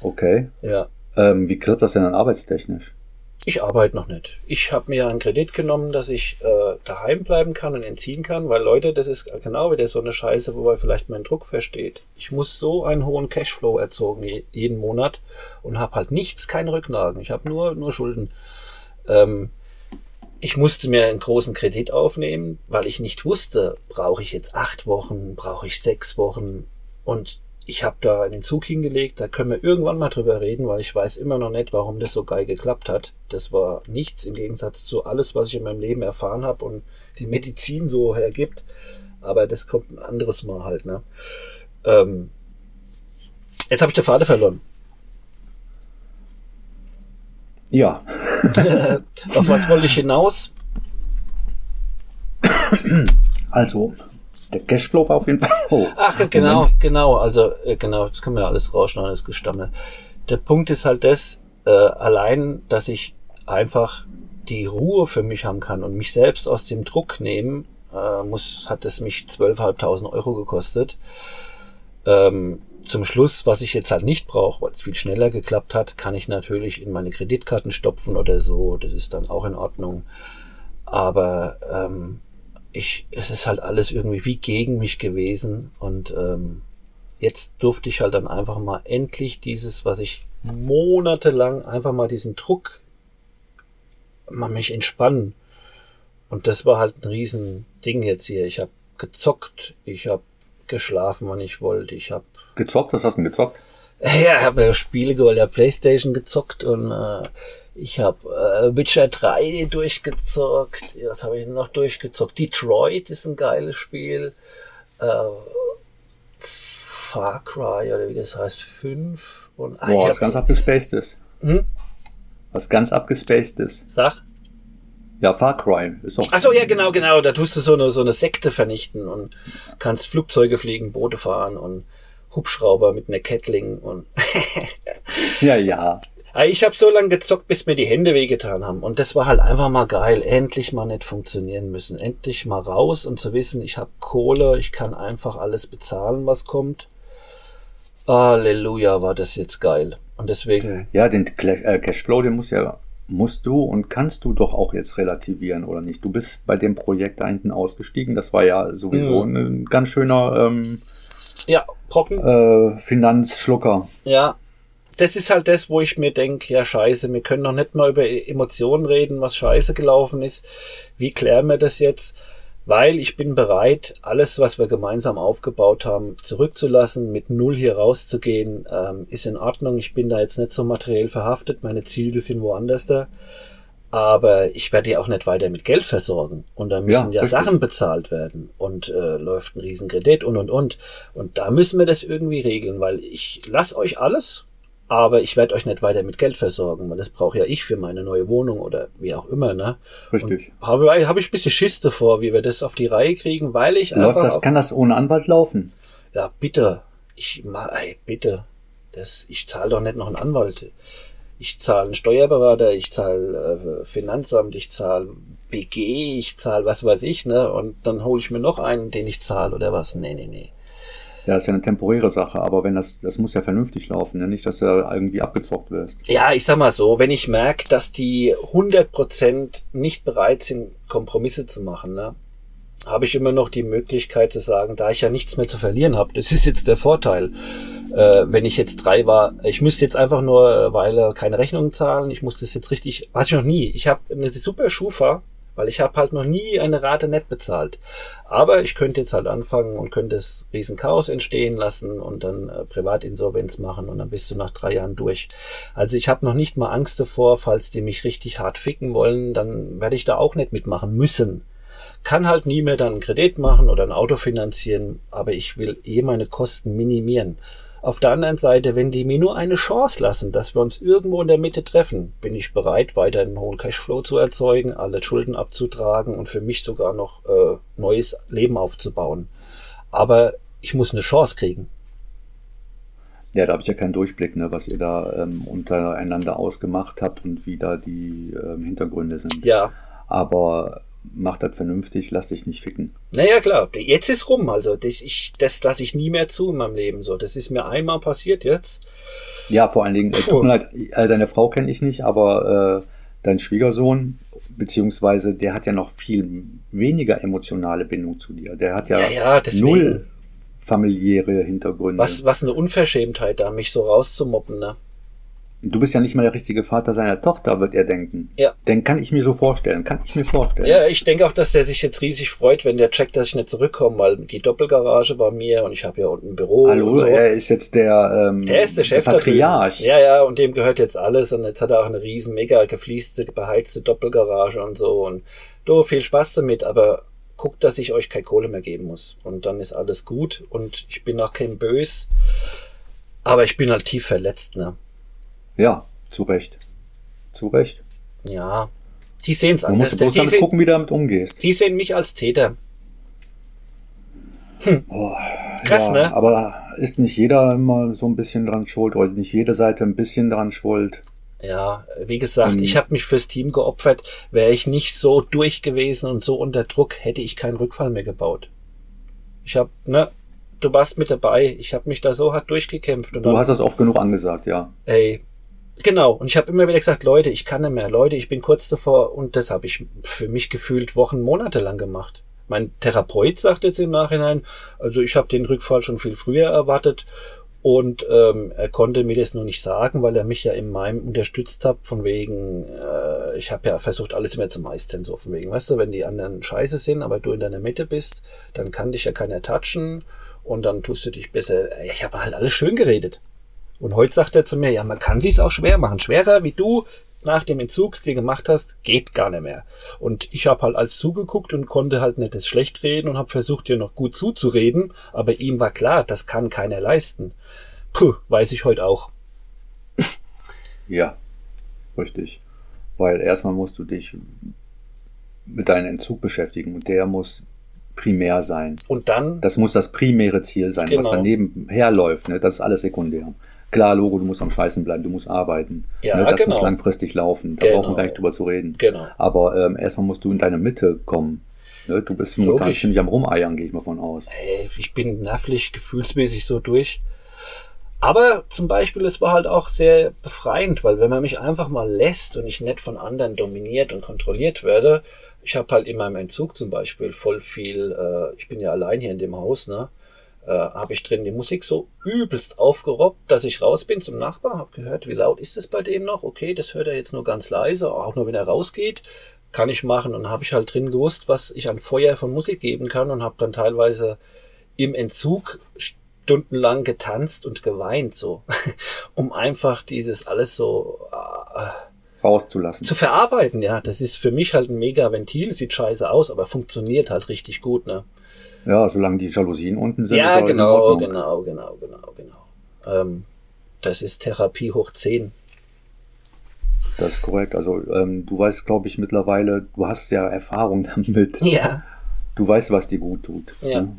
Speaker 2: Okay.
Speaker 1: Ja.
Speaker 2: Ähm, wie klappt das denn dann arbeitstechnisch?
Speaker 1: Ich arbeite noch nicht. Ich habe mir einen Kredit genommen, dass ich äh, daheim bleiben kann und entziehen kann, weil Leute, das ist genau wieder so eine Scheiße, wobei vielleicht mein Druck versteht. Ich muss so einen hohen Cashflow erzeugen je, jeden Monat und habe halt nichts, keine Rücklagen. Ich habe nur nur Schulden. Ähm, ich musste mir einen großen Kredit aufnehmen, weil ich nicht wusste, brauche ich jetzt acht Wochen, brauche ich sechs Wochen und ich habe da einen Zug hingelegt, da können wir irgendwann mal drüber reden, weil ich weiß immer noch nicht, warum das so geil geklappt hat. Das war nichts im Gegensatz zu alles, was ich in meinem Leben erfahren habe und die Medizin so hergibt. Aber das kommt ein anderes Mal halt. Ne? Ähm, jetzt habe ich den Vater verloren.
Speaker 2: Ja,
Speaker 1: Auf was wollte ich hinaus?
Speaker 2: also der Cashflow war auf jeden Fall hoch.
Speaker 1: Ach, genau, genau. Also, äh, genau, das können wir alles rausschneiden, das Gestammel. Der Punkt ist halt das, äh, allein, dass ich einfach die Ruhe für mich haben kann und mich selbst aus dem Druck nehmen, äh, muss, hat es mich 12.500 Euro gekostet. Ähm, zum Schluss, was ich jetzt halt nicht brauche, weil es viel schneller geklappt hat, kann ich natürlich in meine Kreditkarten stopfen oder so. Das ist dann auch in Ordnung. Aber ähm, ich, es ist halt alles irgendwie wie gegen mich gewesen und ähm, jetzt durfte ich halt dann einfach mal endlich dieses, was ich monatelang einfach mal diesen Druck mal mich entspannen. Und das war halt ein riesen Ding jetzt hier. Ich habe gezockt, ich habe geschlafen, wann ich wollte, ich habe
Speaker 2: Gezockt, was hast du denn gezockt?
Speaker 1: Ja, habe Spiele geholt, der Playstation gezockt und äh, ich habe äh, Witcher 3 durchgezockt. Was habe ich noch durchgezockt? Detroit ist ein geiles Spiel. Äh, Far Cry oder wie das heißt, 5 und ah,
Speaker 2: Boah,
Speaker 1: ich
Speaker 2: was ganz abgespaced ist.
Speaker 1: Hm?
Speaker 2: Was ganz abgespaced ist.
Speaker 1: Sag.
Speaker 2: Ja, Far Cry ist doch.
Speaker 1: Ach so, ja, genau, genau. Da tust du so eine, so eine Sekte vernichten und kannst Flugzeuge fliegen, Boote fahren und Hubschrauber mit einer Kettling und
Speaker 2: Ja, ja.
Speaker 1: Ah, Ich habe so lange gezockt, bis mir die Hände wehgetan haben. Und das war halt einfach mal geil. Endlich mal nicht funktionieren müssen. Endlich mal raus und zu wissen, ich habe Kohle, ich kann einfach alles bezahlen, was kommt. Halleluja, war das jetzt geil. Und deswegen,
Speaker 2: Ja, den äh, Cashflow, den musst ja musst du und kannst du doch auch jetzt relativieren, oder nicht? Du bist bei dem Projekt da hinten ausgestiegen. Das war ja sowieso
Speaker 1: Mhm.
Speaker 2: ein ganz schöner ähm,
Speaker 1: ja, Brocken.
Speaker 2: äh, Finanzschlucker.
Speaker 1: Ja, das ist halt das, wo ich mir denke, ja scheiße, wir können noch nicht mal über Emotionen reden, was scheiße gelaufen ist. Wie klären wir das jetzt? Weil ich bin bereit, alles, was wir gemeinsam aufgebaut haben, zurückzulassen, mit Null hier rauszugehen, ähm, ist in Ordnung. Ich bin da jetzt nicht so materiell verhaftet, meine Ziele sind woanders da. Aber ich werde ja auch nicht weiter mit Geld versorgen. Und da müssen ja,
Speaker 2: richtig.
Speaker 1: Sachen bezahlt werden. Und äh, läuft ein Riesenkredit und und und. Und da müssen wir das irgendwie regeln, weil ich lasse euch alles, aber ich werde euch nicht weiter mit Geld versorgen, weil das brauche ja ich für meine neue Wohnung oder wie auch immer, ne?
Speaker 2: Richtig.
Speaker 1: Habe hab ich ein bisschen Schiss davor, wie wir das auf die Reihe kriegen, weil ich
Speaker 2: Läuft das, kann das ohne Anwalt laufen?
Speaker 1: ja, bitte. Ich ey, bitte. Das, ich zahle doch nicht noch einen Anwalt. Ich zahle einen Steuerberater, ich zahle äh, Finanzamt, ich zahle BG, ich zahle was weiß ich, ne? Und dann hole ich mir noch einen, den ich zahle oder was. Nee, nee, nee.
Speaker 2: Ja, ist ja eine temporäre Sache, aber wenn das, das muss ja vernünftig laufen, ne? nicht, dass du da irgendwie abgezockt wirst.
Speaker 1: Ja, ich sag mal so, wenn ich merke, dass die 100% nicht bereit sind, Kompromisse zu machen, ne, habe ich immer noch die Möglichkeit zu sagen, da ich ja nichts mehr zu verlieren habe, das ist jetzt der Vorteil. Äh, wenn ich jetzt drei war, ich müsste jetzt einfach nur, weil keine Rechnungen zahlen, ich muss das jetzt richtig, weiß ich noch nie. Ich habe eine super Schufa weil ich habe halt noch nie eine Rate nett bezahlt. Aber ich könnte jetzt halt anfangen und könnte das Riesenchaos entstehen lassen und dann äh, Privatinsolvenz machen und dann bist du nach drei Jahren durch. Also ich habe noch nicht mal Angst davor, falls die mich richtig hart ficken wollen, dann werde ich da auch nicht mitmachen müssen. Kann halt nie mehr dann einen Kredit machen oder ein Auto finanzieren, aber ich will eh meine Kosten minimieren. Auf der anderen Seite, wenn die mir nur eine Chance lassen, dass wir uns irgendwo in der Mitte treffen, bin ich bereit, weiter einen hohen Cashflow zu erzeugen, alle Schulden abzutragen und für mich sogar noch äh, neues Leben aufzubauen. Aber ich muss eine Chance kriegen.
Speaker 2: Ja, da habe ich ja keinen Durchblick, ne, was ihr da ähm, untereinander ausgemacht habt und wie da die ähm, Hintergründe sind.
Speaker 1: Ja.
Speaker 2: Aber mach das vernünftig, lass dich nicht ficken.
Speaker 1: Naja, klar, jetzt ist rum. Also das, ich, das lasse ich nie mehr zu in meinem Leben. So, das ist mir einmal passiert jetzt.
Speaker 2: Ja, vor allen Dingen, äh, tut mir leid, äh, deine Frau kenne ich nicht, aber äh, dein Schwiegersohn, beziehungsweise der hat ja noch viel weniger emotionale Bindung zu dir. Der hat ja,
Speaker 1: ja, ja
Speaker 2: null familiäre Hintergründe.
Speaker 1: Was, was eine Unverschämtheit da, mich so rauszumoppen, ne?
Speaker 2: Du bist ja nicht mal der richtige Vater seiner Tochter, wird er denken.
Speaker 1: Ja.
Speaker 2: Den kann ich mir so vorstellen, kann ich mir vorstellen.
Speaker 1: Ja, ich denke auch, dass der sich jetzt riesig freut, wenn der checkt, dass ich nicht zurückkomme, weil die Doppelgarage bei mir und ich habe ja unten ein Büro.
Speaker 2: Hallo, so. er ist jetzt der, ähm,
Speaker 1: der ist der Chef
Speaker 2: der Patriarch.
Speaker 1: Ja, ja, und dem gehört jetzt alles und jetzt hat er auch eine riesen, mega gefließte, beheizte Doppelgarage und so und du, viel Spaß damit, aber guckt, dass ich euch keine Kohle mehr geben muss und dann ist alles gut und ich bin auch kein Bös, aber ich bin halt tief verletzt, ne?
Speaker 2: Ja, zu Recht. Zu Recht.
Speaker 1: Ja. Die sehen es
Speaker 2: anders. Du musst, du musst gucken, wie du damit umgehst.
Speaker 1: Die sehen mich als Täter.
Speaker 2: Hm. Oh, Krass, ja, ne? Aber ist nicht jeder immer so ein bisschen dran schuld oder nicht jede Seite ein bisschen dran schuld?
Speaker 1: Ja, wie gesagt, um, ich habe mich fürs Team geopfert. Wäre ich nicht so durch gewesen und so unter Druck, hätte ich keinen Rückfall mehr gebaut. Ich habe, ne, du warst mit dabei. Ich habe mich da so hart durchgekämpft.
Speaker 2: du hast das oft genug angesagt, ja.
Speaker 1: Ey, Genau, und ich habe immer wieder gesagt, Leute, ich kann nicht mehr, Leute, ich bin kurz davor und das habe ich für mich gefühlt Wochen, Monate lang gemacht. Mein Therapeut sagt jetzt im Nachhinein, also ich habe den Rückfall schon viel früher erwartet und ähm, er konnte mir das nur nicht sagen, weil er mich ja in meinem unterstützt hat, von wegen, äh, ich habe ja versucht, alles immer zu meistern, so von wegen, weißt du, wenn die anderen scheiße sind, aber du in deiner Mitte bist, dann kann dich ja keiner touchen und dann tust du dich besser. Ich habe halt alles schön geredet. Und heute sagt er zu mir, ja, man kann sich's auch schwer machen. Schwerer wie du nach dem Entzugsstil gemacht hast, geht gar nicht mehr. Und ich habe halt als zugeguckt und konnte halt nicht das schlecht reden und habe versucht, dir noch gut zuzureden, aber ihm war klar, das kann keiner leisten. Puh, weiß ich heute auch.
Speaker 2: Ja, richtig. Weil erstmal musst du dich mit deinem Entzug beschäftigen und der muss primär sein.
Speaker 1: Und dann?
Speaker 2: Das muss das primäre Ziel sein. Genau. Was daneben herläuft, ne, das ist alles sekundär. Klar, Logo, du musst am Scheißen bleiben, du musst arbeiten.
Speaker 1: Ja,
Speaker 2: ne, das
Speaker 1: genau.
Speaker 2: muss langfristig laufen. Da genau. brauchen wir gar nicht drüber zu reden.
Speaker 1: Genau.
Speaker 2: Aber ähm, erstmal musst du in deine Mitte kommen. Ne, du bist momentan ziemlich am Rumeiern, gehe ich mal von aus.
Speaker 1: Hey, ich bin nervlich, gefühlsmäßig so durch. Aber zum Beispiel, es war halt auch sehr befreiend, weil wenn man mich einfach mal lässt und ich nicht von anderen dominiert und kontrolliert werde, ich habe halt in meinem Entzug zum Beispiel voll viel, äh, ich bin ja allein hier in dem Haus, ne? Äh, habe ich drin die Musik so übelst aufgerobbt, dass ich raus bin zum Nachbar, habe gehört, wie laut ist es bei dem noch? Okay, das hört er jetzt nur ganz leise, auch nur wenn er rausgeht, kann ich machen. Und habe ich halt drin gewusst, was ich an Feuer von Musik geben kann und habe dann teilweise im Entzug stundenlang getanzt und geweint, so, um einfach dieses alles so
Speaker 2: äh, rauszulassen.
Speaker 1: Zu verarbeiten, ja. Das ist für mich halt ein mega Ventil, sieht scheiße aus, aber funktioniert halt richtig gut, ne?
Speaker 2: Ja, solange die Jalousien unten sind.
Speaker 1: Ja, genau, genau, genau, genau, genau. Ähm, das ist Therapie hoch 10.
Speaker 2: Das ist korrekt. Also ähm, du weißt, glaube ich, mittlerweile, du hast ja Erfahrung damit.
Speaker 1: Ja.
Speaker 2: Du weißt, was dir gut tut.
Speaker 1: Ja.
Speaker 2: Ne?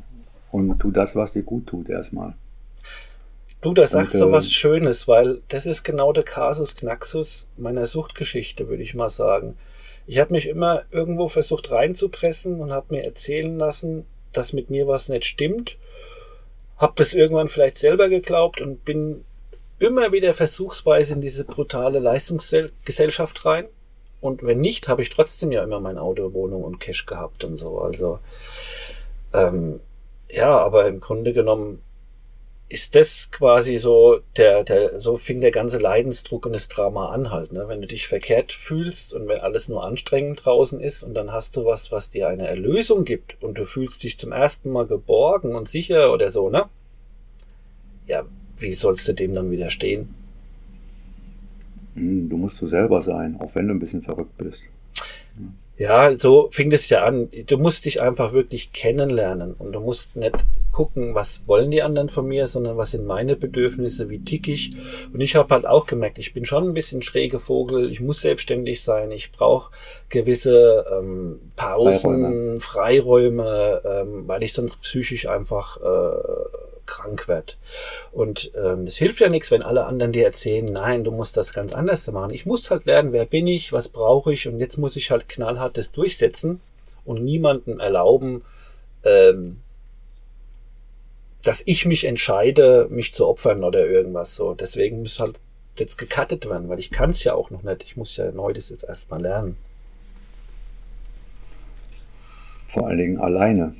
Speaker 2: Und tu das, was dir gut tut, erstmal.
Speaker 1: Du, da sagst du äh, was Schönes, weil das ist genau der Kasus Knaxus meiner Suchtgeschichte, würde ich mal sagen. Ich habe mich immer irgendwo versucht reinzupressen und habe mir erzählen lassen, dass mit mir was nicht stimmt. Hab das irgendwann vielleicht selber geglaubt und bin immer wieder versuchsweise in diese brutale Leistungsgesellschaft rein. Und wenn nicht, habe ich trotzdem ja immer mein Auto, Wohnung und Cash gehabt und so. Also ähm, ja, aber im Grunde genommen ist das quasi so, der, der, so fing der ganze Leidensdruck und das Drama an halt, ne? Wenn du dich verkehrt fühlst und wenn alles nur anstrengend draußen ist und dann hast du was, was dir eine Erlösung gibt und du fühlst dich zum ersten Mal geborgen und sicher oder so, ne? Ja, wie sollst du dem dann widerstehen?
Speaker 2: Hm, du musst du selber sein, auch wenn du ein bisschen verrückt bist.
Speaker 1: Ja, so fing das ja an. Du musst dich einfach wirklich kennenlernen und du musst nicht gucken, was wollen die anderen von mir, sondern was sind meine Bedürfnisse, wie tick ich. Und ich habe halt auch gemerkt, ich bin schon ein bisschen schräge Vogel, ich muss selbstständig sein, ich brauche gewisse ähm, Pausen, Freiräume, Freiräume ähm, weil ich sonst psychisch einfach äh, krank wird. Und ähm, es hilft ja nichts, wenn alle anderen dir erzählen, nein, du musst das ganz anders machen. Ich muss halt lernen, wer bin ich, was brauche ich und jetzt muss ich halt knallhart das durchsetzen und niemandem erlauben, ähm, dass ich mich entscheide, mich zu opfern oder irgendwas so. Deswegen muss halt jetzt gecuttet werden, weil ich kann es ja auch noch nicht. Ich muss ja neu das jetzt erstmal lernen.
Speaker 2: Vor allen Dingen alleine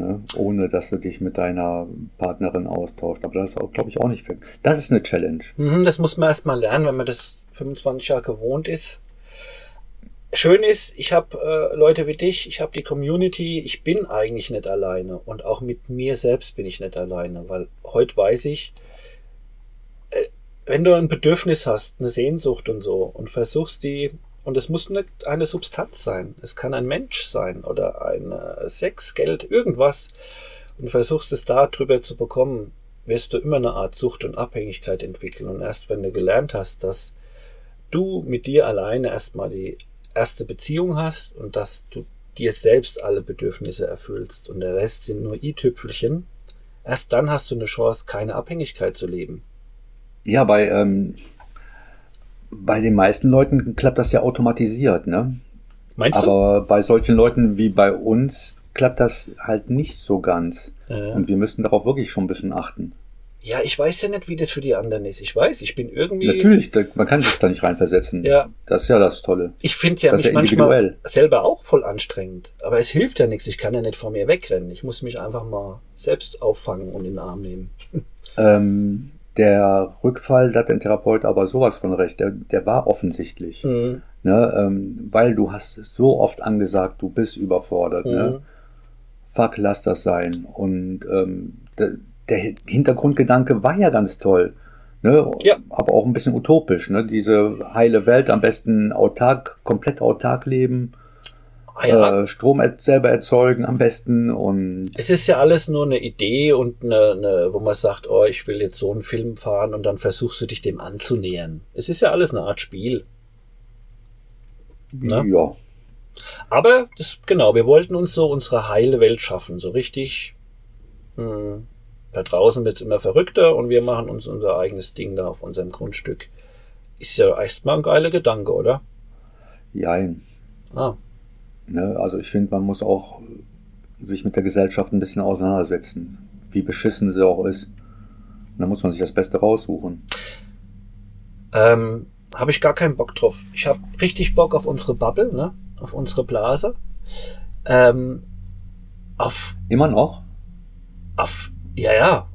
Speaker 2: ne? ohne dass du dich mit deiner Partnerin austauscht. Aber das ist, glaube ich, auch nicht viel. Das ist eine Challenge.
Speaker 1: Mhm, das muss man erstmal lernen, wenn man das 25 Jahre gewohnt ist. Schön ist, ich habe äh, Leute wie dich, ich habe die Community, ich bin eigentlich nicht alleine und auch mit mir selbst bin ich nicht alleine, weil heute weiß ich, äh, wenn du ein Bedürfnis hast, eine Sehnsucht und so und versuchst die und es muss nicht eine Substanz sein. Es kann ein Mensch sein oder ein Sex, Geld, irgendwas. Und versuchst es da drüber zu bekommen, wirst du immer eine Art Sucht und Abhängigkeit entwickeln. Und erst wenn du gelernt hast, dass du mit dir alleine erstmal die erste Beziehung hast und dass du dir selbst alle Bedürfnisse erfüllst und der Rest sind nur i-Tüpfelchen, erst dann hast du eine Chance, keine Abhängigkeit zu leben.
Speaker 2: Ja, bei ähm, bei den meisten Leuten klappt das ja automatisiert, ne? Meinst du? Aber bei solchen Leuten wie bei uns klappt das halt nicht so ganz. Ja. Und wir müssen darauf wirklich schon ein bisschen achten.
Speaker 1: Ja, ich weiß ja nicht, wie das für die anderen ist. Ich weiß, ich bin irgendwie.
Speaker 2: Natürlich, man kann sich da nicht reinversetzen. Ja. Das ist ja das Tolle.
Speaker 1: Ich finde ja mich ja manchmal selber auch voll anstrengend. Aber es hilft ja nichts. Ich kann ja nicht vor mir wegrennen. Ich muss mich einfach mal selbst auffangen und in den Arm nehmen.
Speaker 2: Ähm, der Rückfall, da hat der Therapeut aber sowas von recht, der, der war offensichtlich. Mhm. Ne, ähm, weil du hast so oft angesagt, du bist überfordert. Ne? Mhm. Ne? Fuck, lass das sein. Und ähm, der, der Hintergrundgedanke war ja ganz toll. Ne? Ja. Aber auch ein bisschen utopisch. Ne? Diese heile Welt, am besten autark, komplett autark leben ja. äh, Strom selber erzeugen am besten und
Speaker 1: es ist ja alles nur eine Idee und eine, eine, wo man sagt, oh, ich will jetzt so einen Film fahren und dann versuchst du dich dem anzunähern. Es ist ja alles eine Art Spiel.
Speaker 2: Ne? Ja.
Speaker 1: Aber das genau, wir wollten uns so unsere heile Welt schaffen, so richtig. Hm, da draußen wird's immer verrückter und wir machen uns unser eigenes Ding da auf unserem Grundstück. Ist ja erstmal ein geiler Gedanke, oder?
Speaker 2: Jein. Ah. Ne? Also ich finde, man muss auch sich mit der Gesellschaft ein bisschen auseinandersetzen, wie beschissen sie auch ist. Dann muss man sich das Beste raussuchen.
Speaker 1: Ähm, habe ich gar keinen Bock drauf. Ich habe richtig Bock auf unsere Bubble, ne? auf unsere Blase. Ähm, auf
Speaker 2: Immer noch?
Speaker 1: Auf, ja, ja,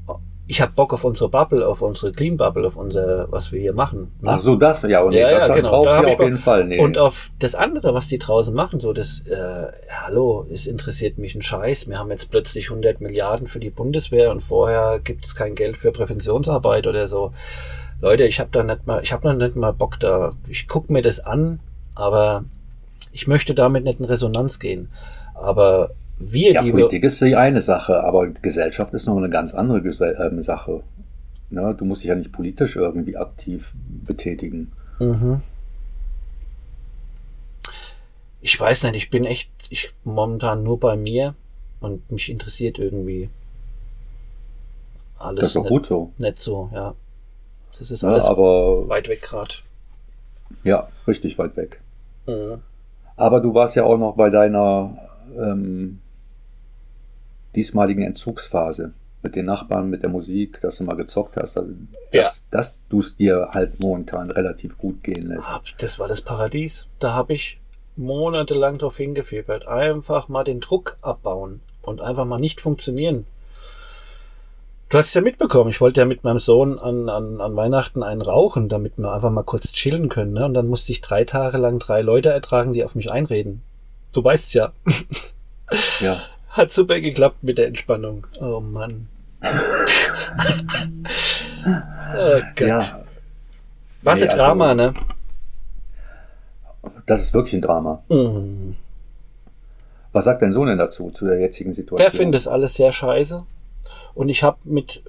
Speaker 1: ich habe Bock auf unsere Bubble, auf unsere Clean Bubble, auf unser, was wir hier machen.
Speaker 2: Ne? Ach so, das, ja, und ja, das ja, genau. da auf jeden Fall.
Speaker 1: Nee. Und auf das andere, was die draußen machen, so das, äh, hallo, es interessiert mich ein Scheiß. Wir haben jetzt plötzlich 100 Milliarden für die Bundeswehr und vorher gibt es kein Geld für Präventionsarbeit oder so. Leute, ich habe da nicht mal, ich habe noch nicht mal Bock da. Ich guck mir das an, aber ich möchte damit nicht in Resonanz gehen. Aber wir,
Speaker 2: ja, die Politik ist die eine Sache, aber Gesellschaft ist noch eine ganz andere Gesell äh, Sache. Ne? Du musst dich ja nicht politisch irgendwie aktiv betätigen. Mhm.
Speaker 1: Ich weiß nicht, ich bin echt ich momentan nur bei mir und mich interessiert irgendwie alles.
Speaker 2: Das ist
Speaker 1: nicht,
Speaker 2: gut so.
Speaker 1: Nicht so, ja. Das ist alles ja, aber, weit weg gerade.
Speaker 2: Ja, richtig weit weg. Mhm. Aber du warst ja auch noch bei deiner ähm, diesmaligen Entzugsphase mit den Nachbarn, mit der Musik, dass du mal gezockt hast, also dass, ja. dass du es dir halt momentan relativ gut gehen lässt.
Speaker 1: Das war das Paradies. Da habe ich monatelang drauf hingefiebert. Einfach mal den Druck abbauen und einfach mal nicht funktionieren. Du hast es ja mitbekommen. Ich wollte ja mit meinem Sohn an, an, an Weihnachten einen rauchen, damit wir einfach mal kurz chillen können. Ne? Und dann musste ich drei Tage lang drei Leute ertragen, die auf mich einreden. Du weißt ja.
Speaker 2: Ja.
Speaker 1: Hat super geklappt mit der Entspannung. Oh Mann. oh Gott.
Speaker 2: Ja,
Speaker 1: Was
Speaker 2: Nee,
Speaker 1: ein Drama,
Speaker 2: also-
Speaker 1: ne?
Speaker 2: das ist wirklich ein Drama.
Speaker 1: Mhm.
Speaker 2: Was sagt dein Sohn denn dazu, zu der jetzigen Situation?
Speaker 1: Der findet es alles sehr scheiße. Und ich habe mit,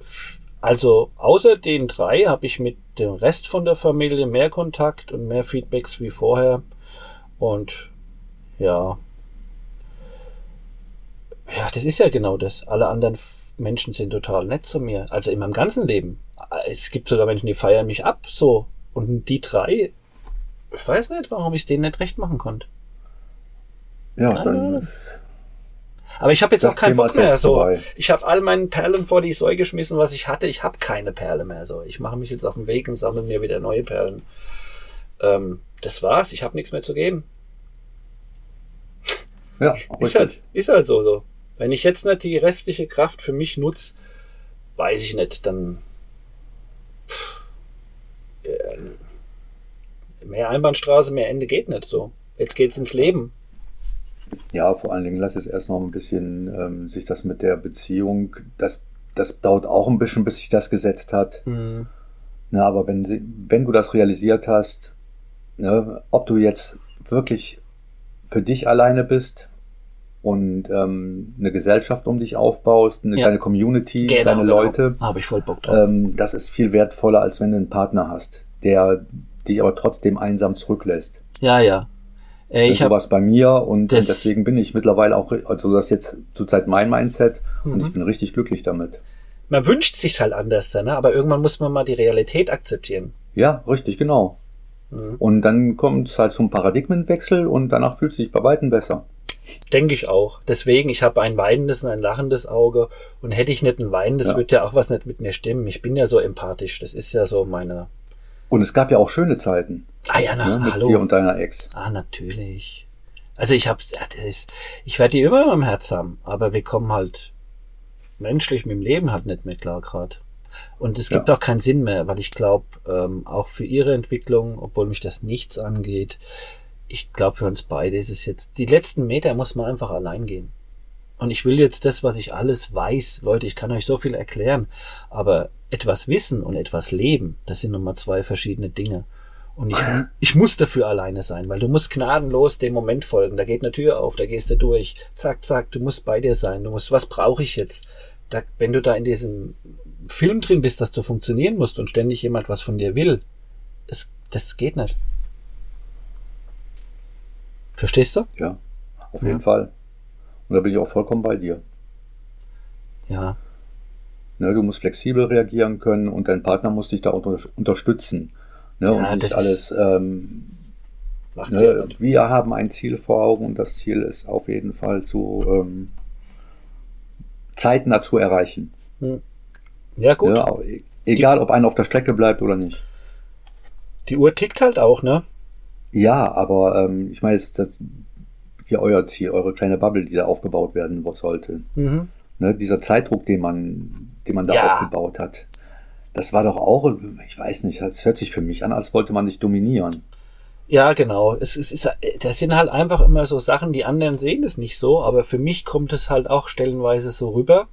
Speaker 1: also außer den drei, habe ich mit dem Rest von der Familie mehr Kontakt und mehr Feedbacks wie vorher. Und ja. Ja, das ist ja genau das. Alle anderen Menschen sind total nett zu mir. Also in meinem ganzen Leben. Es gibt sogar Menschen, die feiern mich ab, so. Und die drei, ich weiß nicht, warum ich es denen nicht recht machen konnte.
Speaker 2: Ja,
Speaker 1: Keine
Speaker 2: dann.
Speaker 1: Aber ich habe jetzt auch keinen
Speaker 2: Thema
Speaker 1: Bock mehr. So,
Speaker 2: vorbei.
Speaker 1: ich habe all meinen Perlen vor die Säue geschmissen, was ich hatte. Ich habe keine Perle mehr. So, ich mache mich jetzt auf den Weg und sammle mir wieder neue Perlen. Ähm, das war's. Ich habe nichts mehr zu geben.
Speaker 2: ja,
Speaker 1: Ist halt, ist halt so, so. Wenn ich jetzt nicht die restliche Kraft für mich nutze, weiß ich nicht, dann pff, mehr Einbahnstraße, mehr Ende geht nicht so. Jetzt geht's ins Leben.
Speaker 2: Ja, vor allen Dingen lass es erst noch ein bisschen ähm, sich das mit der Beziehung, das, das dauert auch ein bisschen, bis sich das gesetzt hat.
Speaker 1: Hm.
Speaker 2: Ne, aber wenn, sie, wenn du das realisiert hast, ne, ob du jetzt wirklich für dich alleine bist und ähm, eine Gesellschaft um dich aufbaust, eine
Speaker 1: Ja.
Speaker 2: kleine Community,
Speaker 1: Genau,
Speaker 2: deine
Speaker 1: genau.
Speaker 2: Leute,
Speaker 1: Habe ich voll Bock drauf.
Speaker 2: ähm, das ist viel wertvoller, als wenn du einen Partner hast, der dich aber trotzdem einsam zurücklässt.
Speaker 1: ja, ja. Äh, ich
Speaker 2: so
Speaker 1: habe
Speaker 2: was bei mir und, und deswegen bin ich mittlerweile auch, also das ist jetzt zurzeit mein Mindset und
Speaker 1: Mhm.
Speaker 2: ich bin richtig glücklich damit.
Speaker 1: man wünscht sich's halt anders, ne? aber irgendwann muss man mal die Realität akzeptieren.
Speaker 2: Ja, richtig, genau.
Speaker 1: Mhm.
Speaker 2: Und dann kommt es halt zum Paradigmenwechsel und danach fühlt es sich bei Weitem besser.
Speaker 1: Denke ich auch. Deswegen, ich habe ein weinendes und ein lachendes Auge und hätte ich nicht ein weinendes,
Speaker 2: Ja.
Speaker 1: würde ja auch was nicht mit mir stimmen. Ich bin ja so empathisch. Das ist ja so meine.
Speaker 2: Und es gab ja auch schöne Zeiten
Speaker 1: Ah ja, na,
Speaker 2: ne, mit
Speaker 1: hallo.
Speaker 2: dir und deiner Ex.
Speaker 1: Ah, natürlich. Also ich ist, ich werde die immer im Herz haben, aber wir kommen halt menschlich mit dem Leben halt nicht mehr klar grad. Und es gibt
Speaker 2: Ja.
Speaker 1: auch keinen Sinn mehr, weil ich glaube, ähm, auch für ihre Entwicklung, obwohl mich das nichts angeht, ich glaube für uns beide ist es jetzt, die letzten Meter muss man einfach allein gehen. Und ich will jetzt das, was ich alles weiß, Leute, ich kann euch so viel erklären, aber etwas wissen und etwas leben, das sind nochmal zwei verschiedene Dinge. Und ich, ich muss dafür alleine sein, weil du musst gnadenlos dem Moment folgen. Da geht eine Tür auf, da gehst du durch. Zack, zack, du musst bei dir sein. Du musst, was brauche ich jetzt? Da, wenn du da in diesem Film drin bist, dass du funktionieren musst und ständig jemand was von dir will, es, das geht nicht. Verstehst du?
Speaker 2: Ja, auf
Speaker 1: Ja.
Speaker 2: jeden Fall. Und da bin ich auch vollkommen bei dir.
Speaker 1: Ja.
Speaker 2: Ne, du musst flexibel reagieren können und dein Partner muss dich da unter, unterstützen. Ne,
Speaker 1: Ja,
Speaker 2: und nicht
Speaker 1: das
Speaker 2: alles. Ähm, ne, wir haben ein Ziel vor Augen und das Ziel ist auf jeden Fall zu ähm, zeitnah zu erreichen.
Speaker 1: Ja, gut.
Speaker 2: Ne, e- egal, ob einer auf der Strecke bleibt oder nicht.
Speaker 1: Die Uhr tickt halt auch, ne?
Speaker 2: Ja, aber ähm, ich meine, es ist das hier euer Ziel, eure kleine Bubble, die da aufgebaut werden sollte.
Speaker 1: Mhm.
Speaker 2: Ne, dieser Zeitdruck, den man, den man da
Speaker 1: Ja.
Speaker 2: aufgebaut hat, das war doch auch, ich weiß nicht, das hört sich für mich an, als wollte man dich dominieren.
Speaker 1: Ja, genau. Es, es ist, das sind halt einfach immer so Sachen, die anderen sehen es nicht so, aber für mich kommt es halt auch stellenweise so rüber.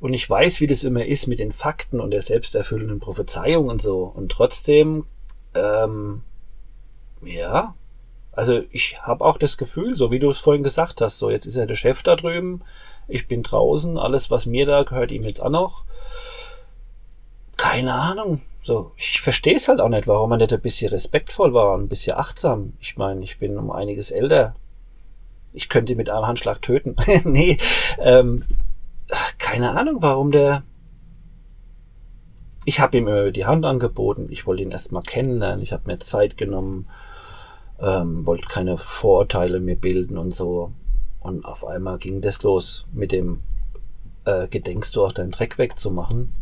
Speaker 1: Und ich weiß, wie das immer ist mit den Fakten und der selbsterfüllenden Prophezeiung und so. Und trotzdem, ähm, ja, also ich habe auch das Gefühl, so wie du es vorhin gesagt hast, so jetzt ist er der Chef da drüben, ich bin draußen, alles was mir da gehört ihm jetzt auch noch. Keine Ahnung. So, ich verstehe es halt auch nicht, warum man nicht ein bisschen respektvoll war und ein bisschen achtsam. Ich meine, ich bin um einiges älter. Ich könnte ihn mit einem Handschlag töten. nee, ähm, keine Ahnung, warum der. Ich habe ihm die Hand angeboten. Ich wollte ihn erstmal kennenlernen. Ich habe mir Zeit genommen, ähm, wollte keine Vorurteile mir bilden und so. Und auf einmal ging das los mit dem äh, Gedenkst du auch deinen Dreck wegzumachen?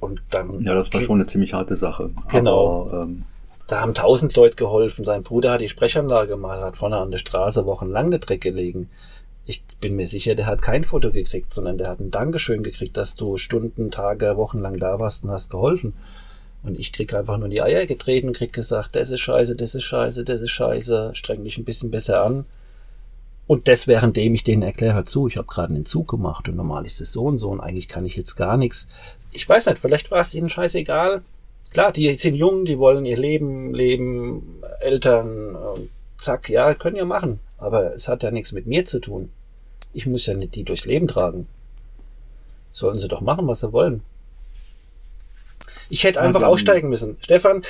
Speaker 1: Und dann
Speaker 2: Ja, das war schon eine ziemlich harte Sache.
Speaker 1: Genau.
Speaker 2: Aber, ähm,
Speaker 1: Da haben tausend Leute geholfen. Sein Bruder hat die Sprechanlage gemacht, hat vorne an der Straße wochenlang der Dreck gelegen. Ich bin mir sicher, der hat kein Foto gekriegt, sondern der hat ein Dankeschön gekriegt, dass du Stunden, Tage, Wochen lang da warst und hast geholfen. Und ich krieg einfach nur die Eier getreten, krieg gesagt, das ist scheiße, das ist scheiße, das ist scheiße, streng dich ein bisschen besser an. Und das währenddem ich denen erkläre, hör zu, ich habe gerade einen Zug gemacht und normal ist es so und so und eigentlich kann ich jetzt gar nichts. Ich weiß nicht, vielleicht war es ihnen scheißegal. Klar, die sind jung, die wollen ihr Leben leben, Eltern, zack, ja, können ja machen. Aber es hat ja nichts mit mir zu tun. Ich muss ja nicht die durchs Leben tragen. Sollen sie doch machen, was sie wollen. Ich hätte einfach ja, aussteigen müssen. Stefan,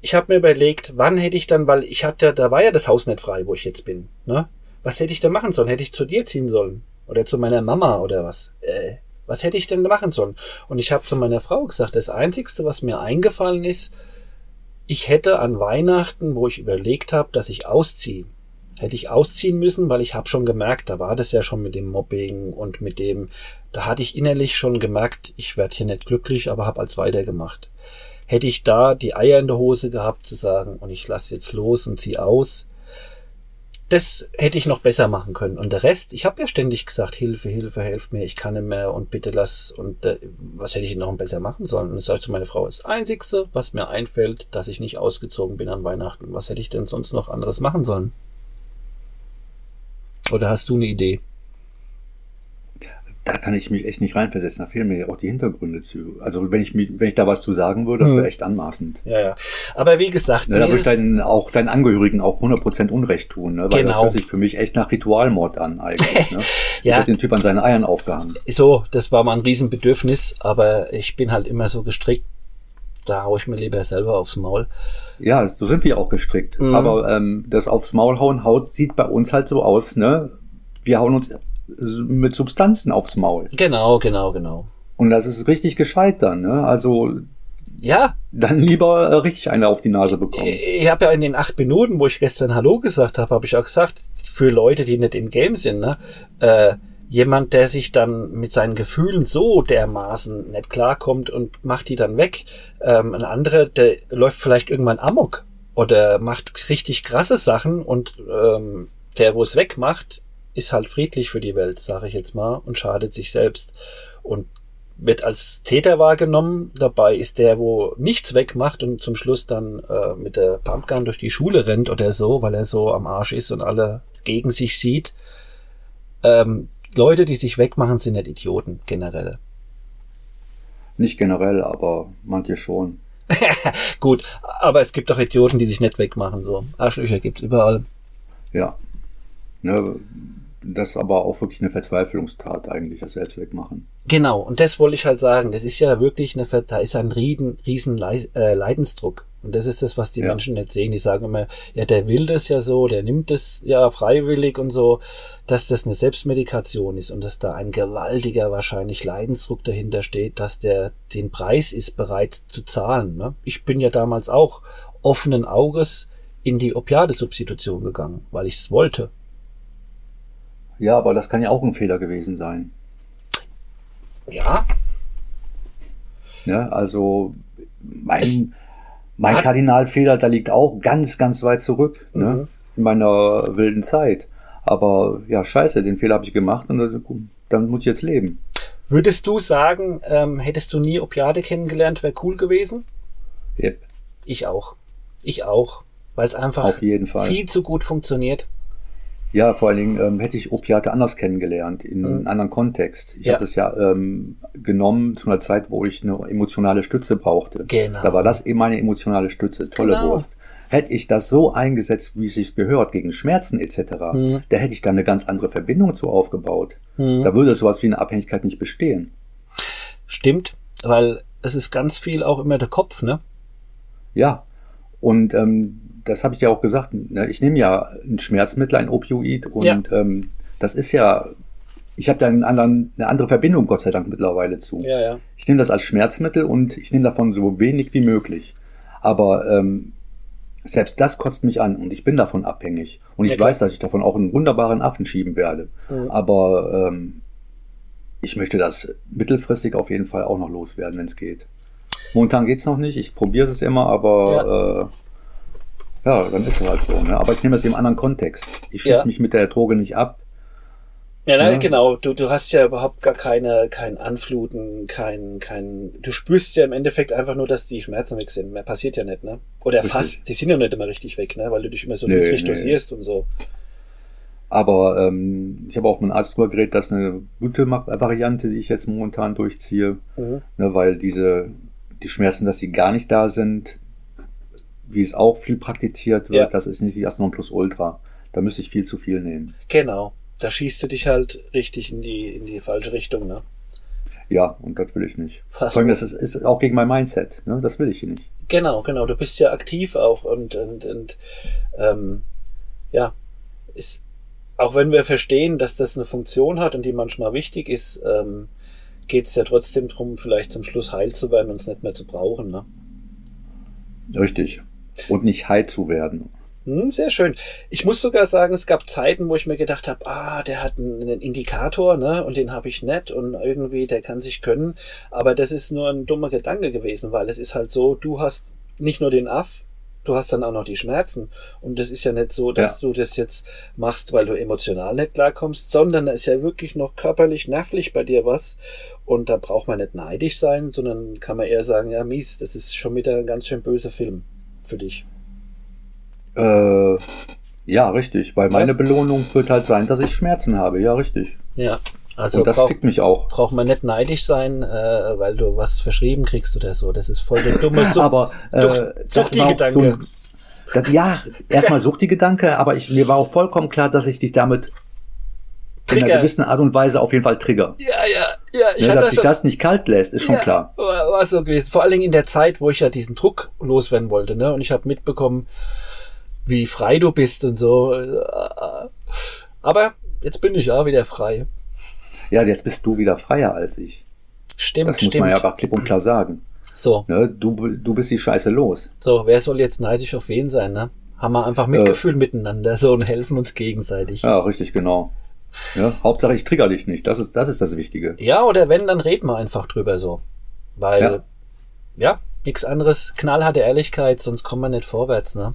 Speaker 1: ich habe mir überlegt, wann hätte ich dann, weil ich hatte, da war ja das Haus nicht frei, wo ich jetzt bin. Ne? Was hätte ich da machen sollen? Hätte ich zu dir ziehen sollen? Oder zu meiner Mama oder was? Äh, was hätte ich denn machen sollen? Und ich habe zu meiner Frau gesagt, das Einzigste, was mir eingefallen ist, ich hätte an Weihnachten, wo ich überlegt habe, dass ich ausziehe, hätte ich ausziehen müssen, weil ich habe schon gemerkt, da war das ja schon mit dem Mobbing und mit dem, da hatte ich innerlich schon gemerkt, ich werde hier nicht glücklich, aber habe als weitergemacht. Hätte ich da die Eier in der Hose gehabt zu sagen, und ich lasse jetzt los und zieh aus, das hätte ich noch besser machen können. Und der Rest, ich habe ja ständig gesagt, Hilfe, Hilfe, helf mir, ich kann nicht mehr und bitte lass und äh, was hätte ich noch besser machen sollen? Und das sagte meine Frau, das Einzigste, was mir einfällt, dass ich nicht ausgezogen bin an Weihnachten. Was hätte ich denn sonst noch anderes machen sollen? Oder hast du eine Idee?
Speaker 2: Da kann ich mich echt nicht reinversetzen. Da fehlen mir ja auch die Hintergründe zu. Also wenn ich mich, wenn ich da was zu sagen würde, das wäre hm. echt anmaßend.
Speaker 1: Ja, ja. Aber wie gesagt,
Speaker 2: ne, da würde ich deinen, auch deinen Angehörigen auch 100% Unrecht tun, ne? weil genau. das hört sich für mich echt nach Ritualmord an eigentlich. Ne? ja. Ich hätte den Typ an seinen Eiern aufgehangen.
Speaker 1: So, das war mal ein Riesenbedürfnis, aber ich bin halt immer so gestrickt, da haue ich mir lieber selber aufs Maul.
Speaker 2: Ja, so sind wir auch gestrickt. Mhm. Aber ähm, das aufs Maul hauen haut sieht bei uns halt so aus, ne? Wir hauen uns mit Substanzen aufs Maul.
Speaker 1: Genau, genau, genau.
Speaker 2: Und das ist richtig gescheit dann, ne? Also
Speaker 1: ja.
Speaker 2: Dann lieber äh, richtig eine auf die Nase bekommen.
Speaker 1: Ich habe ja in den acht Minuten, wo ich gestern Hallo gesagt habe, habe ich auch gesagt, für Leute, die nicht im Game sind, ne, äh, jemand, der sich dann mit seinen Gefühlen so dermaßen nicht klarkommt und macht die dann weg. Ähm, ein anderer, der läuft vielleicht irgendwann amok oder macht richtig krasse Sachen und ähm, der, wo es wegmacht, ist halt friedlich für die Welt, sage ich jetzt mal, und schadet sich selbst und wird als Täter wahrgenommen. Dabei ist der, wo nichts wegmacht und zum Schluss dann äh, mit der Pumpgun durch die Schule rennt oder so, weil er so am Arsch ist und alle gegen sich sieht. Ähm, Leute, die sich wegmachen, sind nicht Idioten, generell.
Speaker 2: Nicht generell, aber manche schon.
Speaker 1: Gut, aber es gibt auch Idioten, die sich nicht wegmachen, so. Arschlöcher gibt's überall.
Speaker 2: Ja. Ne, das ist aber auch wirklich eine Verzweiflungstat eigentlich, das Selbstwegmachen.
Speaker 1: Genau, und das wollte ich halt sagen. Das ist ja wirklich eine, da ist ein riesen, riesen äh, Leidensdruck. Und das ist das, was die ja. Menschen nicht sehen. Die sagen immer, ja, der will das ja so, der nimmt das ja freiwillig und so, dass das eine Selbstmedikation ist und dass da ein gewaltiger wahrscheinlich Leidensdruck dahinter steht, dass der den Preis ist bereit zu zahlen. Ne? Ich bin ja damals auch offenen Auges in die Opiadesubstitution gegangen, weil ich es wollte.
Speaker 2: Ja, aber das kann ja auch ein Fehler gewesen sein.
Speaker 1: Ja.
Speaker 2: Ja, also mein, es mein Kardinalfehler, da liegt auch ganz, ganz weit zurück, ne? mhm. ne? in meiner wilden Zeit. Aber ja, scheiße, den Fehler habe ich gemacht und dann muss ich jetzt leben.
Speaker 1: Würdest du sagen, ähm, hättest du nie Opiate kennengelernt, wäre cool gewesen?
Speaker 2: Yep.
Speaker 1: Ich auch. Ich auch. Weil es einfach viel zu gut funktioniert.
Speaker 2: Ja, vor allen Dingen ähm, hätte ich Opiate anders kennengelernt, in mhm. einem anderen Kontext. Ich ja. habe das ja ähm, genommen zu einer Zeit, wo ich eine emotionale Stütze brauchte. Genau. Da war das eben meine emotionale Stütze, tolle genau. Wurst. Hätte ich das so eingesetzt, wie es sich gehört, gegen Schmerzen etc., mhm. da hätte ich da eine ganz andere Verbindung zu aufgebaut. Mhm. Da würde sowas wie eine Abhängigkeit nicht bestehen.
Speaker 1: Stimmt, weil es ist ganz viel auch immer der Kopf, ne?
Speaker 2: Ja. Und ähm, das habe ich ja auch gesagt, ne? ich nehme ja ein Schmerzmittel, ein Opioid und ja. ähm, das ist ja, ich habe da einen anderen, eine andere Verbindung, Gott sei Dank, mittlerweile zu.
Speaker 1: Ja, ja.
Speaker 2: Ich nehme das als Schmerzmittel und ich nehme davon so wenig wie möglich. Aber ähm, selbst das kotzt mich an und ich bin davon abhängig. Und ich weiß, dass ich davon auch einen wunderbaren Affen schieben werde. Mhm. Aber ähm, ich möchte das mittelfristig auf jeden Fall auch noch loswerden, wenn es geht. Momentan geht's noch nicht, ich probiere es immer, aber ja. dann ist es halt so. Ne? Aber ich nehme es im anderen Kontext. Ich schieße ja. mich mit der Droge nicht ab.
Speaker 1: Ja, nein, ja. genau. Du, du hast ja überhaupt gar keine, kein Anfluten, kein, kein, du spürst ja im Endeffekt einfach nur, dass die Schmerzen weg sind. Mehr passiert ja nicht, ne? Oder richtig. fast, die sind ja nicht immer richtig weg, ne? Weil du dich immer so nee, niedrig nee. dosierst und so.
Speaker 2: Aber ähm, ich habe auch mit einem Arzt drüber geredet, das ist eine gute Variante, die ich jetzt momentan durchziehe. Mhm. Ne, weil diese, die Schmerzen, dass sie gar nicht da sind, wie es auch viel praktiziert wird, ja. das ist nicht das Nonplusultra. Da müsste ich viel zu viel nehmen.
Speaker 1: Genau da schießt du dich halt richtig in die, in die falsche Richtung, ne?
Speaker 2: Ja, und das will ich nicht. Fast Vor allem, das ist, ist auch gegen mein Mindset, ne? Das will ich nicht.
Speaker 1: Genau, genau. Du bist ja aktiv auch und, und, und ähm, ja, ist, auch wenn wir verstehen, dass das eine Funktion hat und die manchmal wichtig ist, ähm, geht es ja trotzdem darum, vielleicht zum Schluss heil zu werden und es nicht mehr zu brauchen. Ne?
Speaker 2: Richtig. Und nicht heil zu werden.
Speaker 1: Hm, sehr schön. Ich muss sogar sagen, es gab Zeiten, wo ich mir gedacht habe, ah, der hat einen, Indikator, ne, und den habe ich nicht und irgendwie, der kann sich können. Aber das ist nur ein dummer Gedanke gewesen, weil es ist halt so, du hast nicht nur den Aff, du hast dann auch noch die Schmerzen. Und das ist ja nicht so, dass ja. du das jetzt machst, weil du emotional nicht klarkommst, sondern da ist ja wirklich noch körperlich, nervlich bei dir was. Und da braucht man nicht neidisch sein, sondern kann man eher sagen, ja, mies, das ist schon wieder ein ganz schön böser Film für dich.
Speaker 2: Äh, ja, richtig. Weil meine Belohnung wird halt sein, dass ich Schmerzen habe. Ja, richtig.
Speaker 1: Ja.
Speaker 2: Also und das brauch, fickt mich auch.
Speaker 1: Braucht man nicht neidisch sein, äh, weil du was verschrieben kriegst oder so. Das ist voll der dumme
Speaker 2: Sucht. aber äh, sucht die Gedanke. So ja, erstmal sucht die Gedanke, aber ich, mir war auch vollkommen klar, dass ich dich damit Trigger. in einer gewissen Art und Weise auf jeden Fall trigger.
Speaker 1: Ja, ja, ja.
Speaker 2: Ich ne, dass sich das nicht kalt lässt, ist schon klar.
Speaker 1: War, war so gewesen. Vor allen Dingen in der Zeit, wo ich ja diesen Druck loswerden wollte, ne? Und ich habe mitbekommen, wie frei du bist und so. Aber jetzt bin ich auch wieder frei.
Speaker 2: Ja, jetzt bist du wieder freier als ich.
Speaker 1: Stimmt,
Speaker 2: Das muss
Speaker 1: stimmt.
Speaker 2: man ja aber klipp und klar sagen.
Speaker 1: So.
Speaker 2: Ne, du, du bist die Scheiße los.
Speaker 1: So, wer soll jetzt neidisch auf wen sein, ne? Haben wir einfach Mitgefühl äh, miteinander so und helfen uns gegenseitig.
Speaker 2: Ja, richtig, genau. Ja, Hauptsache ich trigger dich nicht. Das ist, das ist das Wichtige.
Speaker 1: Ja, oder wenn, dann reden wir einfach drüber so. Weil, ja, ja nichts anderes, knallharte Ehrlichkeit, sonst kommen wir nicht vorwärts, ne?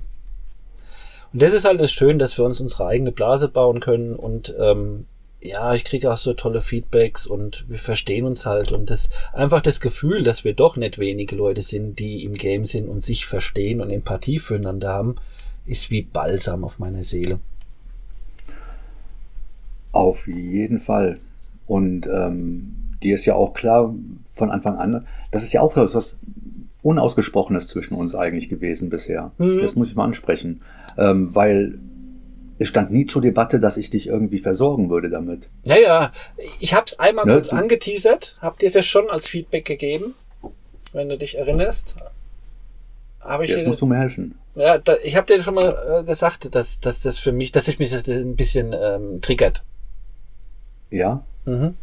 Speaker 1: Und das ist halt das Schön, dass wir uns unsere eigene Blase bauen können und ähm, ja, ich kriege auch so tolle Feedbacks und wir verstehen uns halt und das einfach das Gefühl, dass wir doch nicht wenige Leute sind, die im Game sind und sich verstehen und Empathie füreinander haben, ist wie Balsam auf meiner Seele.
Speaker 2: Auf jeden Fall. Und ähm, dir ist ja auch klar von Anfang an, das ist ja auch was Unausgesprochenes zwischen uns eigentlich gewesen bisher. Mhm. Das muss ich mal ansprechen ähm, weil es stand nie zur Debatte, dass ich dich irgendwie versorgen würde damit.
Speaker 1: Ja, ja. Ich habe es einmal ne? kurz angeteasert. Habt ihr das schon als Feedback gegeben, wenn du dich erinnerst?
Speaker 2: Hab ich Jetzt musst du mir helfen.
Speaker 1: Ja, da, ich habe dir schon mal äh, gesagt, dass, dass das für mich, dass ich mich das ein bisschen ähm, triggert.
Speaker 2: Ja.
Speaker 1: Mhm.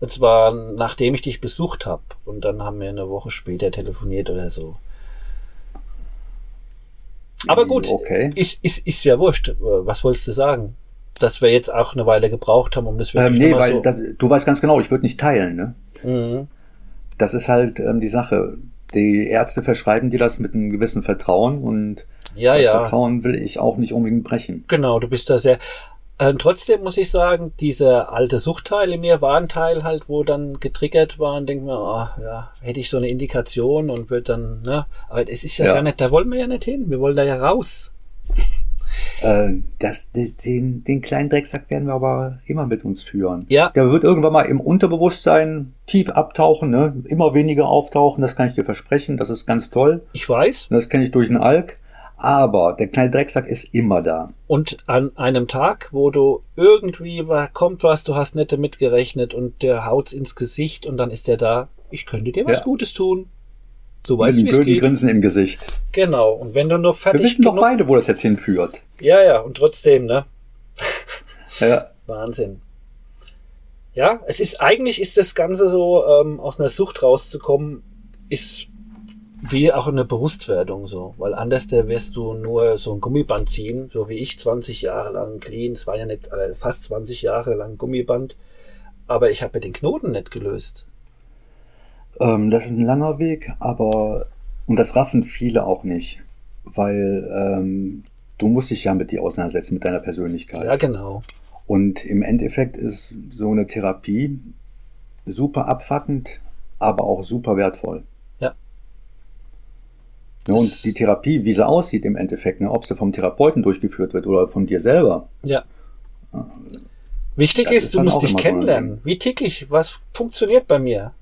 Speaker 1: Und zwar nachdem ich dich besucht habe und dann haben wir eine Woche später telefoniert oder so. Aber gut, okay. ist, ist, ist ja wurscht. Was wolltest du sagen? Dass wir jetzt auch eine Weile gebraucht haben, um das
Speaker 2: wirklich ähm, Nee, weil so das, du weißt ganz genau, ich würde nicht teilen. Ne? Mhm. Das ist halt ähm, die Sache. Die Ärzte verschreiben dir das mit einem gewissen Vertrauen und
Speaker 1: ja,
Speaker 2: das
Speaker 1: ja.
Speaker 2: Vertrauen will ich auch nicht unbedingt brechen.
Speaker 1: Genau, du bist da sehr. Ähm, trotzdem muss ich sagen, dieser alte Suchtteil in mir war ein Teil halt, wo dann getriggert war und denkt mir, oh, ja, hätte ich so eine Indikation und wird dann, ne, aber es ist ja, ja, gar nicht, da wollen wir ja nicht hin, wir wollen da ja raus.
Speaker 2: Äh, das, den, den kleinen Drecksack werden wir aber immer mit uns führen.
Speaker 1: Ja.
Speaker 2: Der wird irgendwann mal im Unterbewusstsein tief abtauchen, ne? immer weniger auftauchen, das kann ich dir versprechen, das ist ganz toll.
Speaker 1: Ich weiß.
Speaker 2: Das kenne ich durch den Alk. Aber der kleine Drecksack ist immer da.
Speaker 1: Und an einem Tag, wo du irgendwie kommt was, du hast nicht damit gerechnet und der haut's ins Gesicht und dann ist der da, ich könnte dir was ja. Gutes tun.
Speaker 2: Du weißt, wie es geht. Grinsen im Gesicht.
Speaker 1: Genau. Und wenn du nur fertig
Speaker 2: Wir wissen doch beide, wo das jetzt hinführt.
Speaker 1: Ja, ja. Und trotzdem, ne?
Speaker 2: ja.
Speaker 1: Wahnsinn. Ja, es ist eigentlich ist das Ganze so ähm, aus einer Sucht rauszukommen, ist wie auch eine Bewusstwerdung so, weil anders der wirst du nur so ein Gummiband ziehen, so wie ich 20 Jahre lang clean, es war ja nicht äh, fast 20 Jahre lang Gummiband, aber ich habe ja den Knoten nicht gelöst.
Speaker 2: Ähm, das ist ein langer Weg, aber und das raffen viele auch nicht, weil ähm, du musst dich ja mit dir auseinandersetzen mit deiner Persönlichkeit.
Speaker 1: Ja, genau.
Speaker 2: Und im Endeffekt ist so eine Therapie super abfackend, aber auch super wertvoll. Und die Therapie, wie sie aussieht im Endeffekt, ne, ob sie vom Therapeuten durchgeführt wird oder von dir selber.
Speaker 1: Ja. Wichtig ist, ist, du musst dich kennenlernen. Wie tick ich? Was funktioniert bei mir?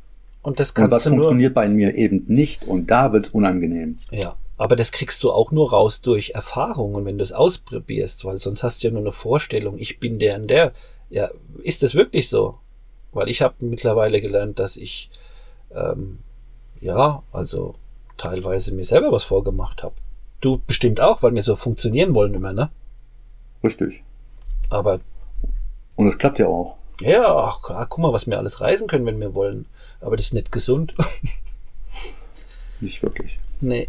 Speaker 1: Und das kannst
Speaker 2: und was
Speaker 1: du
Speaker 2: funktioniert bei mir eben nicht und da wird's unangenehm.
Speaker 1: Ja. Aber das kriegst du auch nur raus durch Erfahrung und wenn du es ausprobierst, weil sonst hast du ja nur eine Vorstellung, ich bin der und der. Ja, ist das wirklich so? Weil ich habe mittlerweile gelernt, dass ich ähm, ja, also teilweise mir selber was vorgemacht habe. Du bestimmt auch, weil wir so funktionieren wollen immer, ne?
Speaker 2: Richtig.
Speaker 1: Aber.
Speaker 2: Und es klappt ja auch.
Speaker 1: Ja, ach, guck mal, was wir alles reisen können, wenn wir wollen. Aber das ist nicht gesund.
Speaker 2: nicht wirklich.
Speaker 1: Nee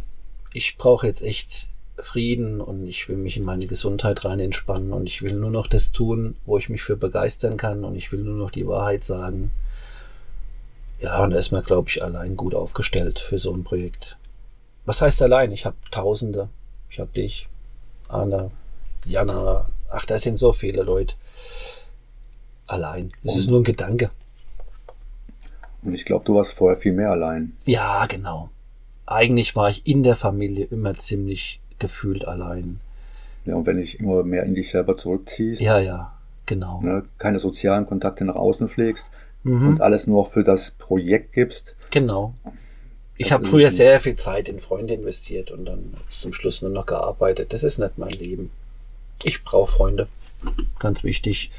Speaker 1: ich brauche jetzt echt Frieden und ich will mich in meine Gesundheit rein entspannen und ich will nur noch das tun, wo ich mich für begeistern kann und ich will nur noch die Wahrheit sagen. Ja, und da ist man, glaube ich, allein gut aufgestellt für so ein Projekt. Was heißt allein? Ich habe Tausende. Ich habe dich, Anna, Jana. Ach, da sind so viele Leute. Allein. Es ist nur ein Gedanke.
Speaker 2: Und ich glaube, du warst vorher viel mehr allein.
Speaker 1: Ja, genau eigentlich war ich in der Familie immer ziemlich gefühlt allein.
Speaker 2: Ja, und wenn dich immer mehr in dich selber zurückziehst.
Speaker 1: Ja, ja, genau.
Speaker 2: Ne, keine sozialen Kontakte nach außen pflegst mhm. und alles nur für das Projekt gibst.
Speaker 1: Genau. Ich habe früher sehr viel Zeit in Freunde investiert und dann zum Schluss nur noch gearbeitet. Das ist nicht mein Leben. Ich brauche Freunde. Ganz wichtig.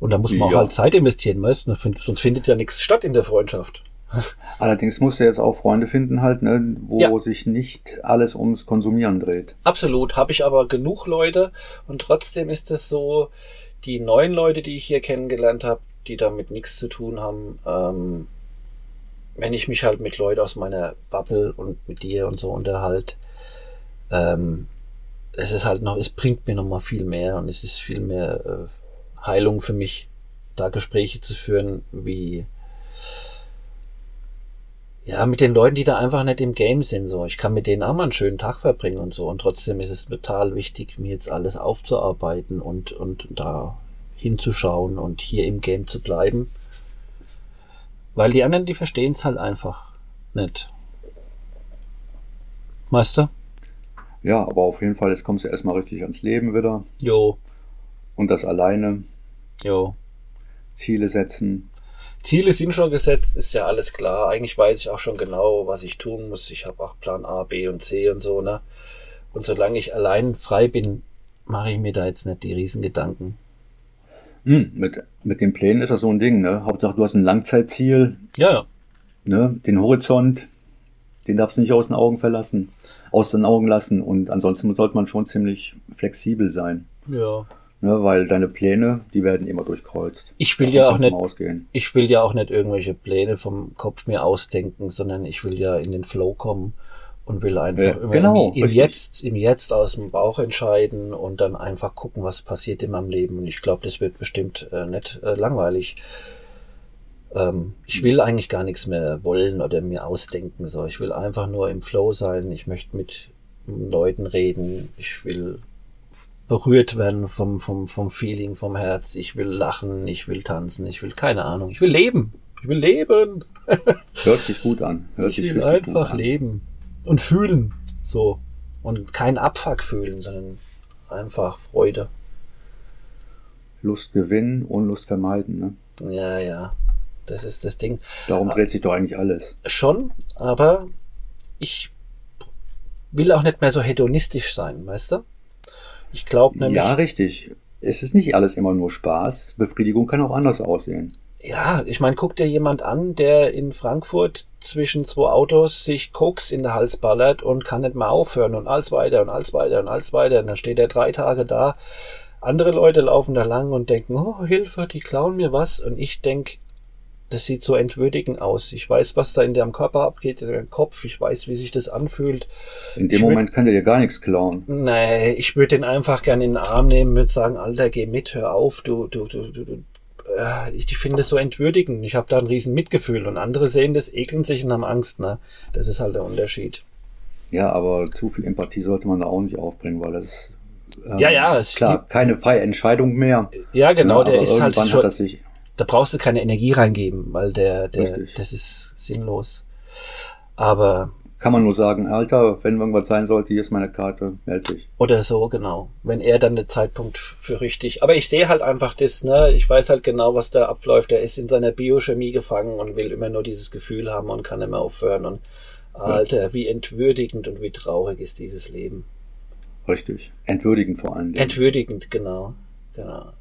Speaker 1: Und da muss man ja. auch halt Zeit investieren, weißt? Sonst findet ja nichts statt in der Freundschaft.
Speaker 2: Allerdings musst du jetzt auch Freunde finden, halt, ne, wo ja. sich nicht alles ums Konsumieren dreht.
Speaker 1: Absolut, habe ich aber genug Leute und trotzdem ist es so, die neuen Leute, die ich hier kennengelernt habe, die damit nichts zu tun haben, ähm, wenn ich mich halt mit Leuten aus meiner Bubble und mit dir und so unterhalte, ähm, es ist halt noch, es bringt mir noch mal viel mehr und es ist viel mehr äh, Heilung für mich, da Gespräche zu führen, wie ja, mit den Leuten, die da einfach nicht im Game sind, so. Ich kann mit denen auch mal einen schönen Tag verbringen und so. Und trotzdem ist es total wichtig, mir jetzt alles aufzuarbeiten und, und da hinzuschauen und hier im Game zu bleiben. Weil die anderen, die verstehen es halt einfach nicht. Meister?
Speaker 2: Ja, aber auf jeden Fall, jetzt kommst du erstmal richtig ans Leben wieder.
Speaker 1: Jo.
Speaker 2: Und das alleine.
Speaker 1: Jo.
Speaker 2: Ziele setzen.
Speaker 1: Ziele sind schon gesetzt, ist ja alles klar. Eigentlich weiß ich auch schon genau, was ich tun muss. Ich habe auch Plan A, B und C und so, ne? Und solange ich allein frei bin, mache ich mir da jetzt nicht die Riesengedanken.
Speaker 2: Hm, mit, mit den Plänen ist das so ein Ding, ne? Hauptsache du hast ein Langzeitziel.
Speaker 1: Ja, ja.
Speaker 2: Ne? Den Horizont, den darfst du nicht aus den Augen verlassen, aus den Augen lassen. Und ansonsten sollte man schon ziemlich flexibel sein.
Speaker 1: Ja.
Speaker 2: Ne, weil deine Pläne, die werden immer durchkreuzt.
Speaker 1: Ich will ja auch nicht, ausgehen. ich will ja auch nicht irgendwelche Pläne vom Kopf mir ausdenken, sondern ich will ja in den Flow kommen und will einfach ja, immer
Speaker 2: genau,
Speaker 1: im, im Jetzt, im Jetzt aus dem Bauch entscheiden und dann einfach gucken, was passiert in meinem Leben. Und ich glaube, das wird bestimmt äh, nicht äh, langweilig. Ähm, ich will eigentlich gar nichts mehr wollen oder mir ausdenken. So, ich will einfach nur im Flow sein. Ich möchte mit Leuten reden. Ich will berührt werden vom, vom, vom Feeling, vom Herz. Ich will lachen, ich will tanzen, ich will keine Ahnung. Ich will leben. Ich will leben.
Speaker 2: Hört sich gut an. Hört
Speaker 1: ich will einfach leben und fühlen. So. Und kein Abfuck fühlen, sondern einfach Freude.
Speaker 2: Lust gewinnen und Lust vermeiden, ne?
Speaker 1: Ja, ja. Das ist das Ding.
Speaker 2: Darum dreht sich doch eigentlich alles.
Speaker 1: Schon, aber ich will auch nicht mehr so hedonistisch sein, weißt du? Ich glaube nämlich.
Speaker 2: Ja, richtig. Es ist nicht alles immer nur Spaß. Befriedigung kann auch anders aussehen.
Speaker 1: Ja, ich meine, guck dir jemand an, der in Frankfurt zwischen zwei Autos sich Koks in den Hals ballert und kann nicht mehr aufhören und alles weiter und alles weiter und alles weiter. Und dann steht er drei Tage da. Andere Leute laufen da lang und denken, oh, Hilfe, die klauen mir was. Und ich denk, das sieht so entwürdigend aus. Ich weiß, was da in deinem Körper abgeht, in deinem Kopf. Ich weiß, wie sich das anfühlt.
Speaker 2: In dem ich Moment würd, kann der dir gar nichts klauen.
Speaker 1: Nee, ich würde den einfach gerne in den Arm nehmen, würde sagen, Alter, geh mit, hör auf, du, du, du, du, du. Äh, ich, ich finde das so entwürdigend. Ich habe da ein riesen Mitgefühl und andere sehen das, ekeln sich und haben Angst. Ne? Das ist halt der Unterschied.
Speaker 2: Ja, aber zu viel Empathie sollte man da auch nicht aufbringen, weil das ähm,
Speaker 1: Ja, ja, es
Speaker 2: klar,
Speaker 1: gibt-
Speaker 2: keine freie Entscheidung mehr.
Speaker 1: Ja, genau,
Speaker 2: Ja,
Speaker 1: der ist halt schon, da brauchst du keine Energie reingeben, weil der, der,
Speaker 2: Richtig.
Speaker 1: das ist sinnlos. Aber,
Speaker 2: kann man nur sagen, Alter, wenn irgendwas sein sollte, hier ist meine Karte, melde dich.
Speaker 1: oder so, genau. Wenn er dann den Zeitpunkt für richtig, aber ich sehe halt einfach das, ne, ich weiß halt genau, was da abläuft. Er ist in seiner Biochemie gefangen und will immer nur dieses Gefühl haben und kann mehr aufhören und, Alter, wie entwürdigend und wie traurig ist dieses Leben.
Speaker 2: Richtig. Entwürdigend vor allen Dingen.
Speaker 1: Entwürdigend, genau. genau.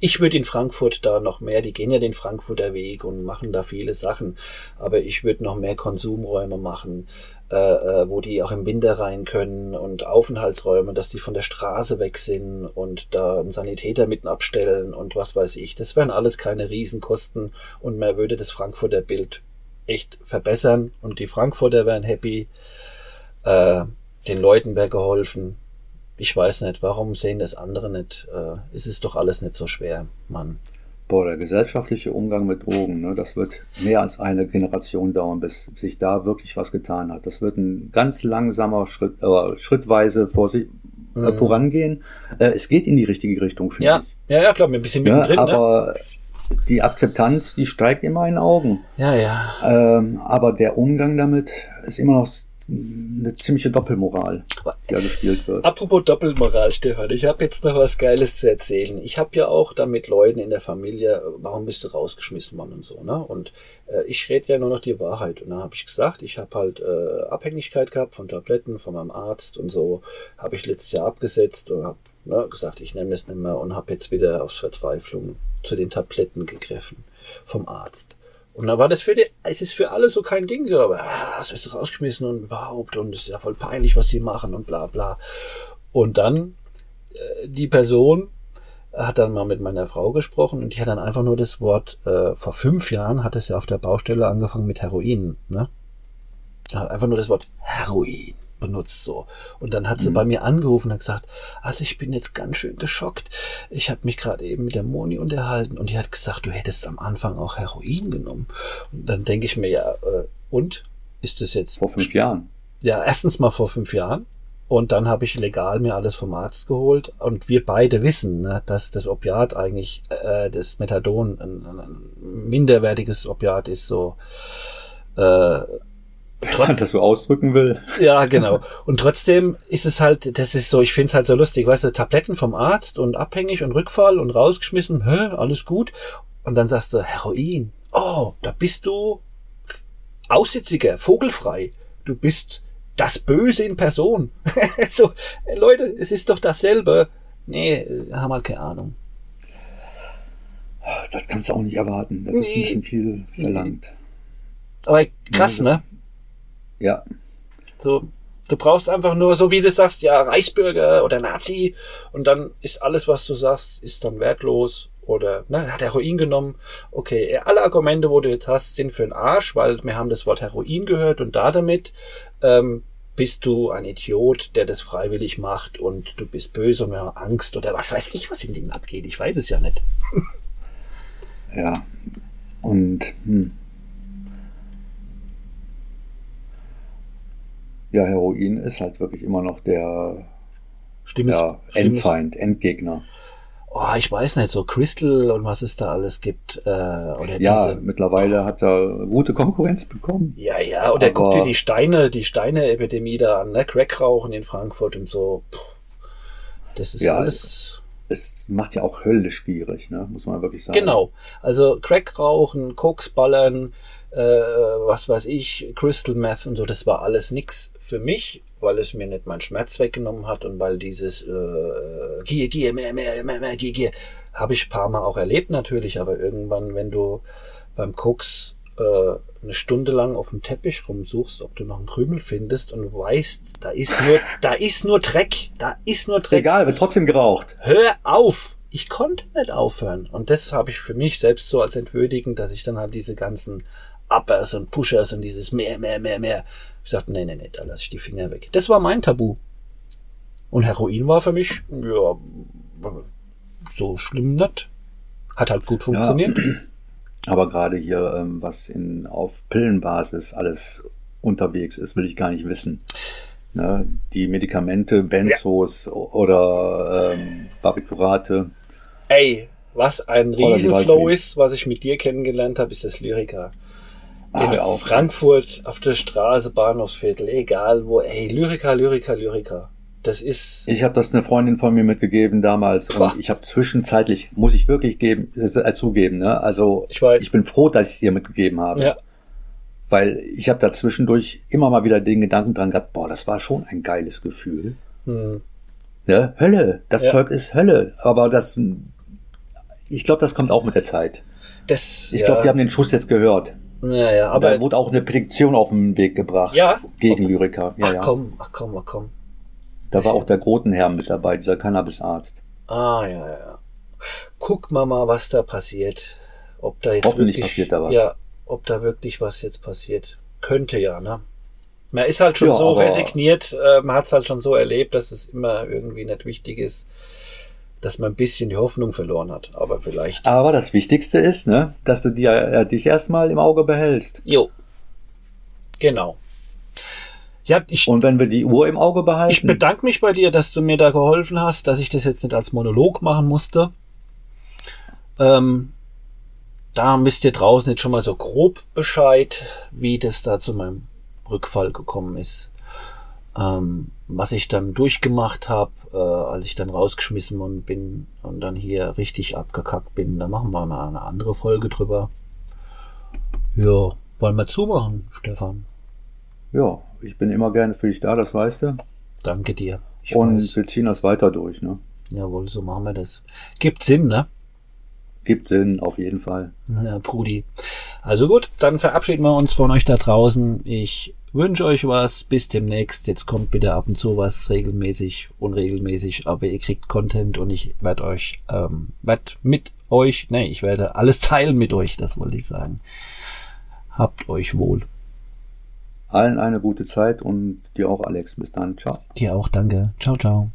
Speaker 1: Ich würde in Frankfurt da noch mehr, die gehen ja den Frankfurter Weg und machen da viele Sachen, aber ich würde noch mehr Konsumräume machen, äh, äh, wo die auch im Winter rein können und Aufenthaltsräume, dass die von der Straße weg sind und da einen Sanitäter mitten abstellen und was weiß ich. Das wären alles keine Riesenkosten und man würde das Frankfurter Bild echt verbessern und die Frankfurter wären happy, äh, den Leuten wäre geholfen. Ich weiß nicht, warum sehen das andere nicht? Äh, es ist doch alles nicht so schwer, Mann.
Speaker 2: Boah, der gesellschaftliche Umgang mit Drogen, ne, das wird mehr als eine Generation dauern, bis sich da wirklich was getan hat. Das wird ein ganz langsamer Schritt, äh, schrittweise vor sich, äh,
Speaker 1: Mhm.
Speaker 2: vorangehen. Äh, es geht in die richtige Richtung, finde
Speaker 1: Ja,
Speaker 2: ich.
Speaker 1: ja, ja, klar, ein bisschen
Speaker 2: Ja,
Speaker 1: mittendrin, ne?
Speaker 2: aber die Akzeptanz, die steigt immer in den Augen.
Speaker 1: Ja, ja.
Speaker 2: Ähm, aber der Umgang damit ist immer noch eine ziemliche Doppelmoral, die da gespielt wird.
Speaker 1: Apropos Doppelmoral, Stefan, ich habe jetzt noch was Geiles zu erzählen. Ich habe ja auch dann mit Leuten in der Familie, warum bist du rausgeschmissen worden und so, ne? Und äh, ich rede ja nur noch die Wahrheit. Und dann habe ich gesagt, ich habe halt äh, Abhängigkeit gehabt von Tabletten, von meinem Arzt und so. Habe ich letztes Jahr abgesetzt und habe ne, gesagt, ich nehme es nicht mehr und habe jetzt wieder aus Verzweiflung zu den Tabletten gegriffen vom Arzt. Und dann war das für die, es ist für alle so kein Ding, so, aber ah, das ist rausgeschmissen und überhaupt und es ist ja voll peinlich, was sie machen und bla bla. Und dann äh, die Person hat dann mal mit meiner Frau gesprochen und die hat dann einfach nur das Wort, äh, vor fünf Jahren hat es ja auf der Baustelle angefangen mit Heroin, ne? Hat einfach nur das Wort Heroin benutzt so. Und dann hat sie bei mir angerufen und hat gesagt, also ich bin jetzt ganz schön geschockt. Ich habe mich gerade eben mit der Moni unterhalten und die hat gesagt, du hättest am Anfang auch Heroin genommen. Und dann denke ich mir, ja, äh, und? Ist das jetzt
Speaker 2: Vor fünf Jahren.
Speaker 1: ja, erstens mal vor fünf Jahren. Und dann habe ich legal mir alles vom Arzt geholt. Und wir beide wissen, ne, dass das Opiat eigentlich, äh, das Methadon, ein, ein minderwertiges Opiat ist, so. Äh,
Speaker 2: Man das so ausdrücken will.
Speaker 1: ja, genau. Und trotzdem ist es halt, das ist so, ich finde es halt so lustig, weißt du, Tabletten vom Arzt und abhängig und Rückfall und rausgeschmissen, hä, alles gut. Und dann sagst du, Heroin. Oh, da bist du Aussitziger, vogelfrei. Du bist das Böse in Person. so, Leute, es ist doch dasselbe. Nee, haben halt keine Ahnung.
Speaker 2: Das kannst du auch nicht erwarten. Das ist ein bisschen viel verlangt.
Speaker 1: Aber krass,
Speaker 2: Ja,
Speaker 1: ne?
Speaker 2: Ja,
Speaker 1: So, du brauchst einfach nur, so wie du sagst, ja, Reichsbürger oder Nazi und dann ist alles, was du sagst, ist dann wertlos oder, ne, hat Heroin genommen. Okay, alle Argumente, wo du jetzt hast, sind für den Arsch, weil wir haben das Wort Heroin gehört und da damit ähm, bist du ein Idiot, der das freiwillig macht und du bist böse und wir haben Angst oder was weiß ich, was in denen abgeht. Ich weiß es ja nicht.
Speaker 2: ja. Und hm. Ja, Heroin ist halt wirklich immer noch der
Speaker 1: Stimmt es?
Speaker 2: ja,
Speaker 1: es?
Speaker 2: Endfeind, Endgegner.
Speaker 1: Oh, ich weiß nicht, so Crystal und was es da alles gibt. Äh, oder
Speaker 2: Ja,
Speaker 1: diese
Speaker 2: mittlerweile hat er gute Konkurrenz bekommen.
Speaker 1: Ja, ja, oder
Speaker 2: Aber-
Speaker 1: guck dir die Steine, die Steine-Epidemie da an, ne? Crackrauchen in Frankfurt und so. Puh. Das ist
Speaker 2: Ja,
Speaker 1: alles.
Speaker 2: Es macht ja auch höllisch gierig, ne? muss man wirklich sagen.
Speaker 1: Genau. Also Crackrauchen, Koksballern, äh, was weiß ich, Crystal Meth und so, das war alles nix für mich, weil es mir nicht meinen Schmerz weggenommen hat und weil dieses äh, Gier, Gier, mehr, mehr, mehr, mehr, Gier, Gier, habe ich ein paar Mal auch erlebt natürlich, aber irgendwann, wenn du beim Koks äh, eine Stunde lang auf dem Teppich rumsuchst, ob du noch einen Krümel findest und weißt, da ist nur, da ist nur Dreck, da ist nur Dreck.
Speaker 2: Egal, wird trotzdem geraucht.
Speaker 1: Hör auf! Ich konnte nicht aufhören. Und das habe ich für mich selbst so als entwürdigend, dass ich dann halt diese ganzen Uppers und Pushers und dieses mehr, mehr, mehr, mehr. Ich sagte, nee, nee, nee, da lasse ich die Finger weg. Das war mein Tabu. Und Heroin war für mich, ja, so schlimm nicht. Hat halt gut funktioniert.
Speaker 2: Aber gerade hier, ähm, was in, auf Pillenbasis alles unterwegs ist, will ich gar nicht wissen. Ne? Die Medikamente, Benzos ja. oder ähm, Barbitурate.
Speaker 1: Ey, was ein Riesenflow ist, was ich mit dir kennengelernt habe, ist das Lyriker. Ach, Frankfurt auf der Straße, Bahnhofsviertel, egal wo, ey, Lyriker, Lyriker, Lyriker. Das ist.
Speaker 2: Ich habe das eine Freundin von mir mitgegeben damals Boah. und ich habe zwischenzeitlich, muss ich wirklich geben, äh, zugeben, ne? Also ich, weiß. ich bin froh, dass ich es ihr mitgegeben habe. Ja. Weil ich habe da zwischendurch immer mal wieder den Gedanken dran gehabt, boah, das war schon ein geiles Gefühl. Hm. Ne? Hölle, das ja. Zeug ist Hölle. Aber das, ich glaube, das kommt auch mit der Zeit. Das, ich glaube, ja. die haben den Schuss jetzt gehört.
Speaker 1: Ja, ja, aber.
Speaker 2: Da wurde auch eine Petition auf den Weg gebracht.
Speaker 1: Ja.
Speaker 2: Gegen Lyriker. Ja,
Speaker 1: ach
Speaker 2: ja.
Speaker 1: komm, ach komm, ach komm.
Speaker 2: Da war auch der Grotenherr mit dabei, dieser Cannabisarzt.
Speaker 1: Ah, ja, ja. Guck mal mal, was da passiert. Ob da jetzt
Speaker 2: Hoffentlich
Speaker 1: wirklich,
Speaker 2: passiert da was.
Speaker 1: Ja, ob da wirklich was jetzt passiert. Könnte ja, ne? Man ist halt schon ja, so resigniert, äh, man hat es halt schon so erlebt, dass es immer irgendwie nicht wichtig ist, dass man ein bisschen die Hoffnung verloren hat. Aber vielleicht.
Speaker 2: Aber das Wichtigste ist, ne, dass du dir, äh, dich erstmal im Auge behältst.
Speaker 1: Jo. Genau.
Speaker 2: Ja, ich, Und wenn wir die Uhr im Auge behalten.
Speaker 1: Ich bedanke mich bei dir, dass du mir da geholfen hast, dass ich das jetzt nicht als Monolog machen musste. Ähm, da wisst ihr draußen jetzt schon mal so grob Bescheid, wie das da zu meinem Rückfall gekommen ist. Ähm, was ich dann durchgemacht habe, äh, als ich dann rausgeschmissen worden bin und dann hier richtig abgekackt bin. Da machen wir mal eine andere Folge drüber. Ja, wollen wir zumachen, Stefan?
Speaker 2: Ja, ich bin immer gerne für dich da, das weißt du.
Speaker 1: Danke dir.
Speaker 2: Ich Und weiß. wir ziehen das weiter durch, ne?
Speaker 1: Jawohl, so machen wir das. Gibt Sinn, ne?
Speaker 2: Gibt Sinn, auf jeden Fall.
Speaker 1: Ja, Brudi. Also gut, dann verabschieden wir uns von euch da draußen. Ich wünsche euch was. Bis demnächst. Jetzt kommt bitte ab und zu was regelmäßig, unregelmäßig, aber ihr kriegt Content und ich werde euch, ähm, werd mit euch, ne, ich werde alles teilen mit euch, das wollte ich sagen. Habt euch wohl.
Speaker 2: Allen eine gute Zeit und dir auch, Alex. Bis dann. Ciao.
Speaker 1: Dir auch, danke. Ciao, ciao.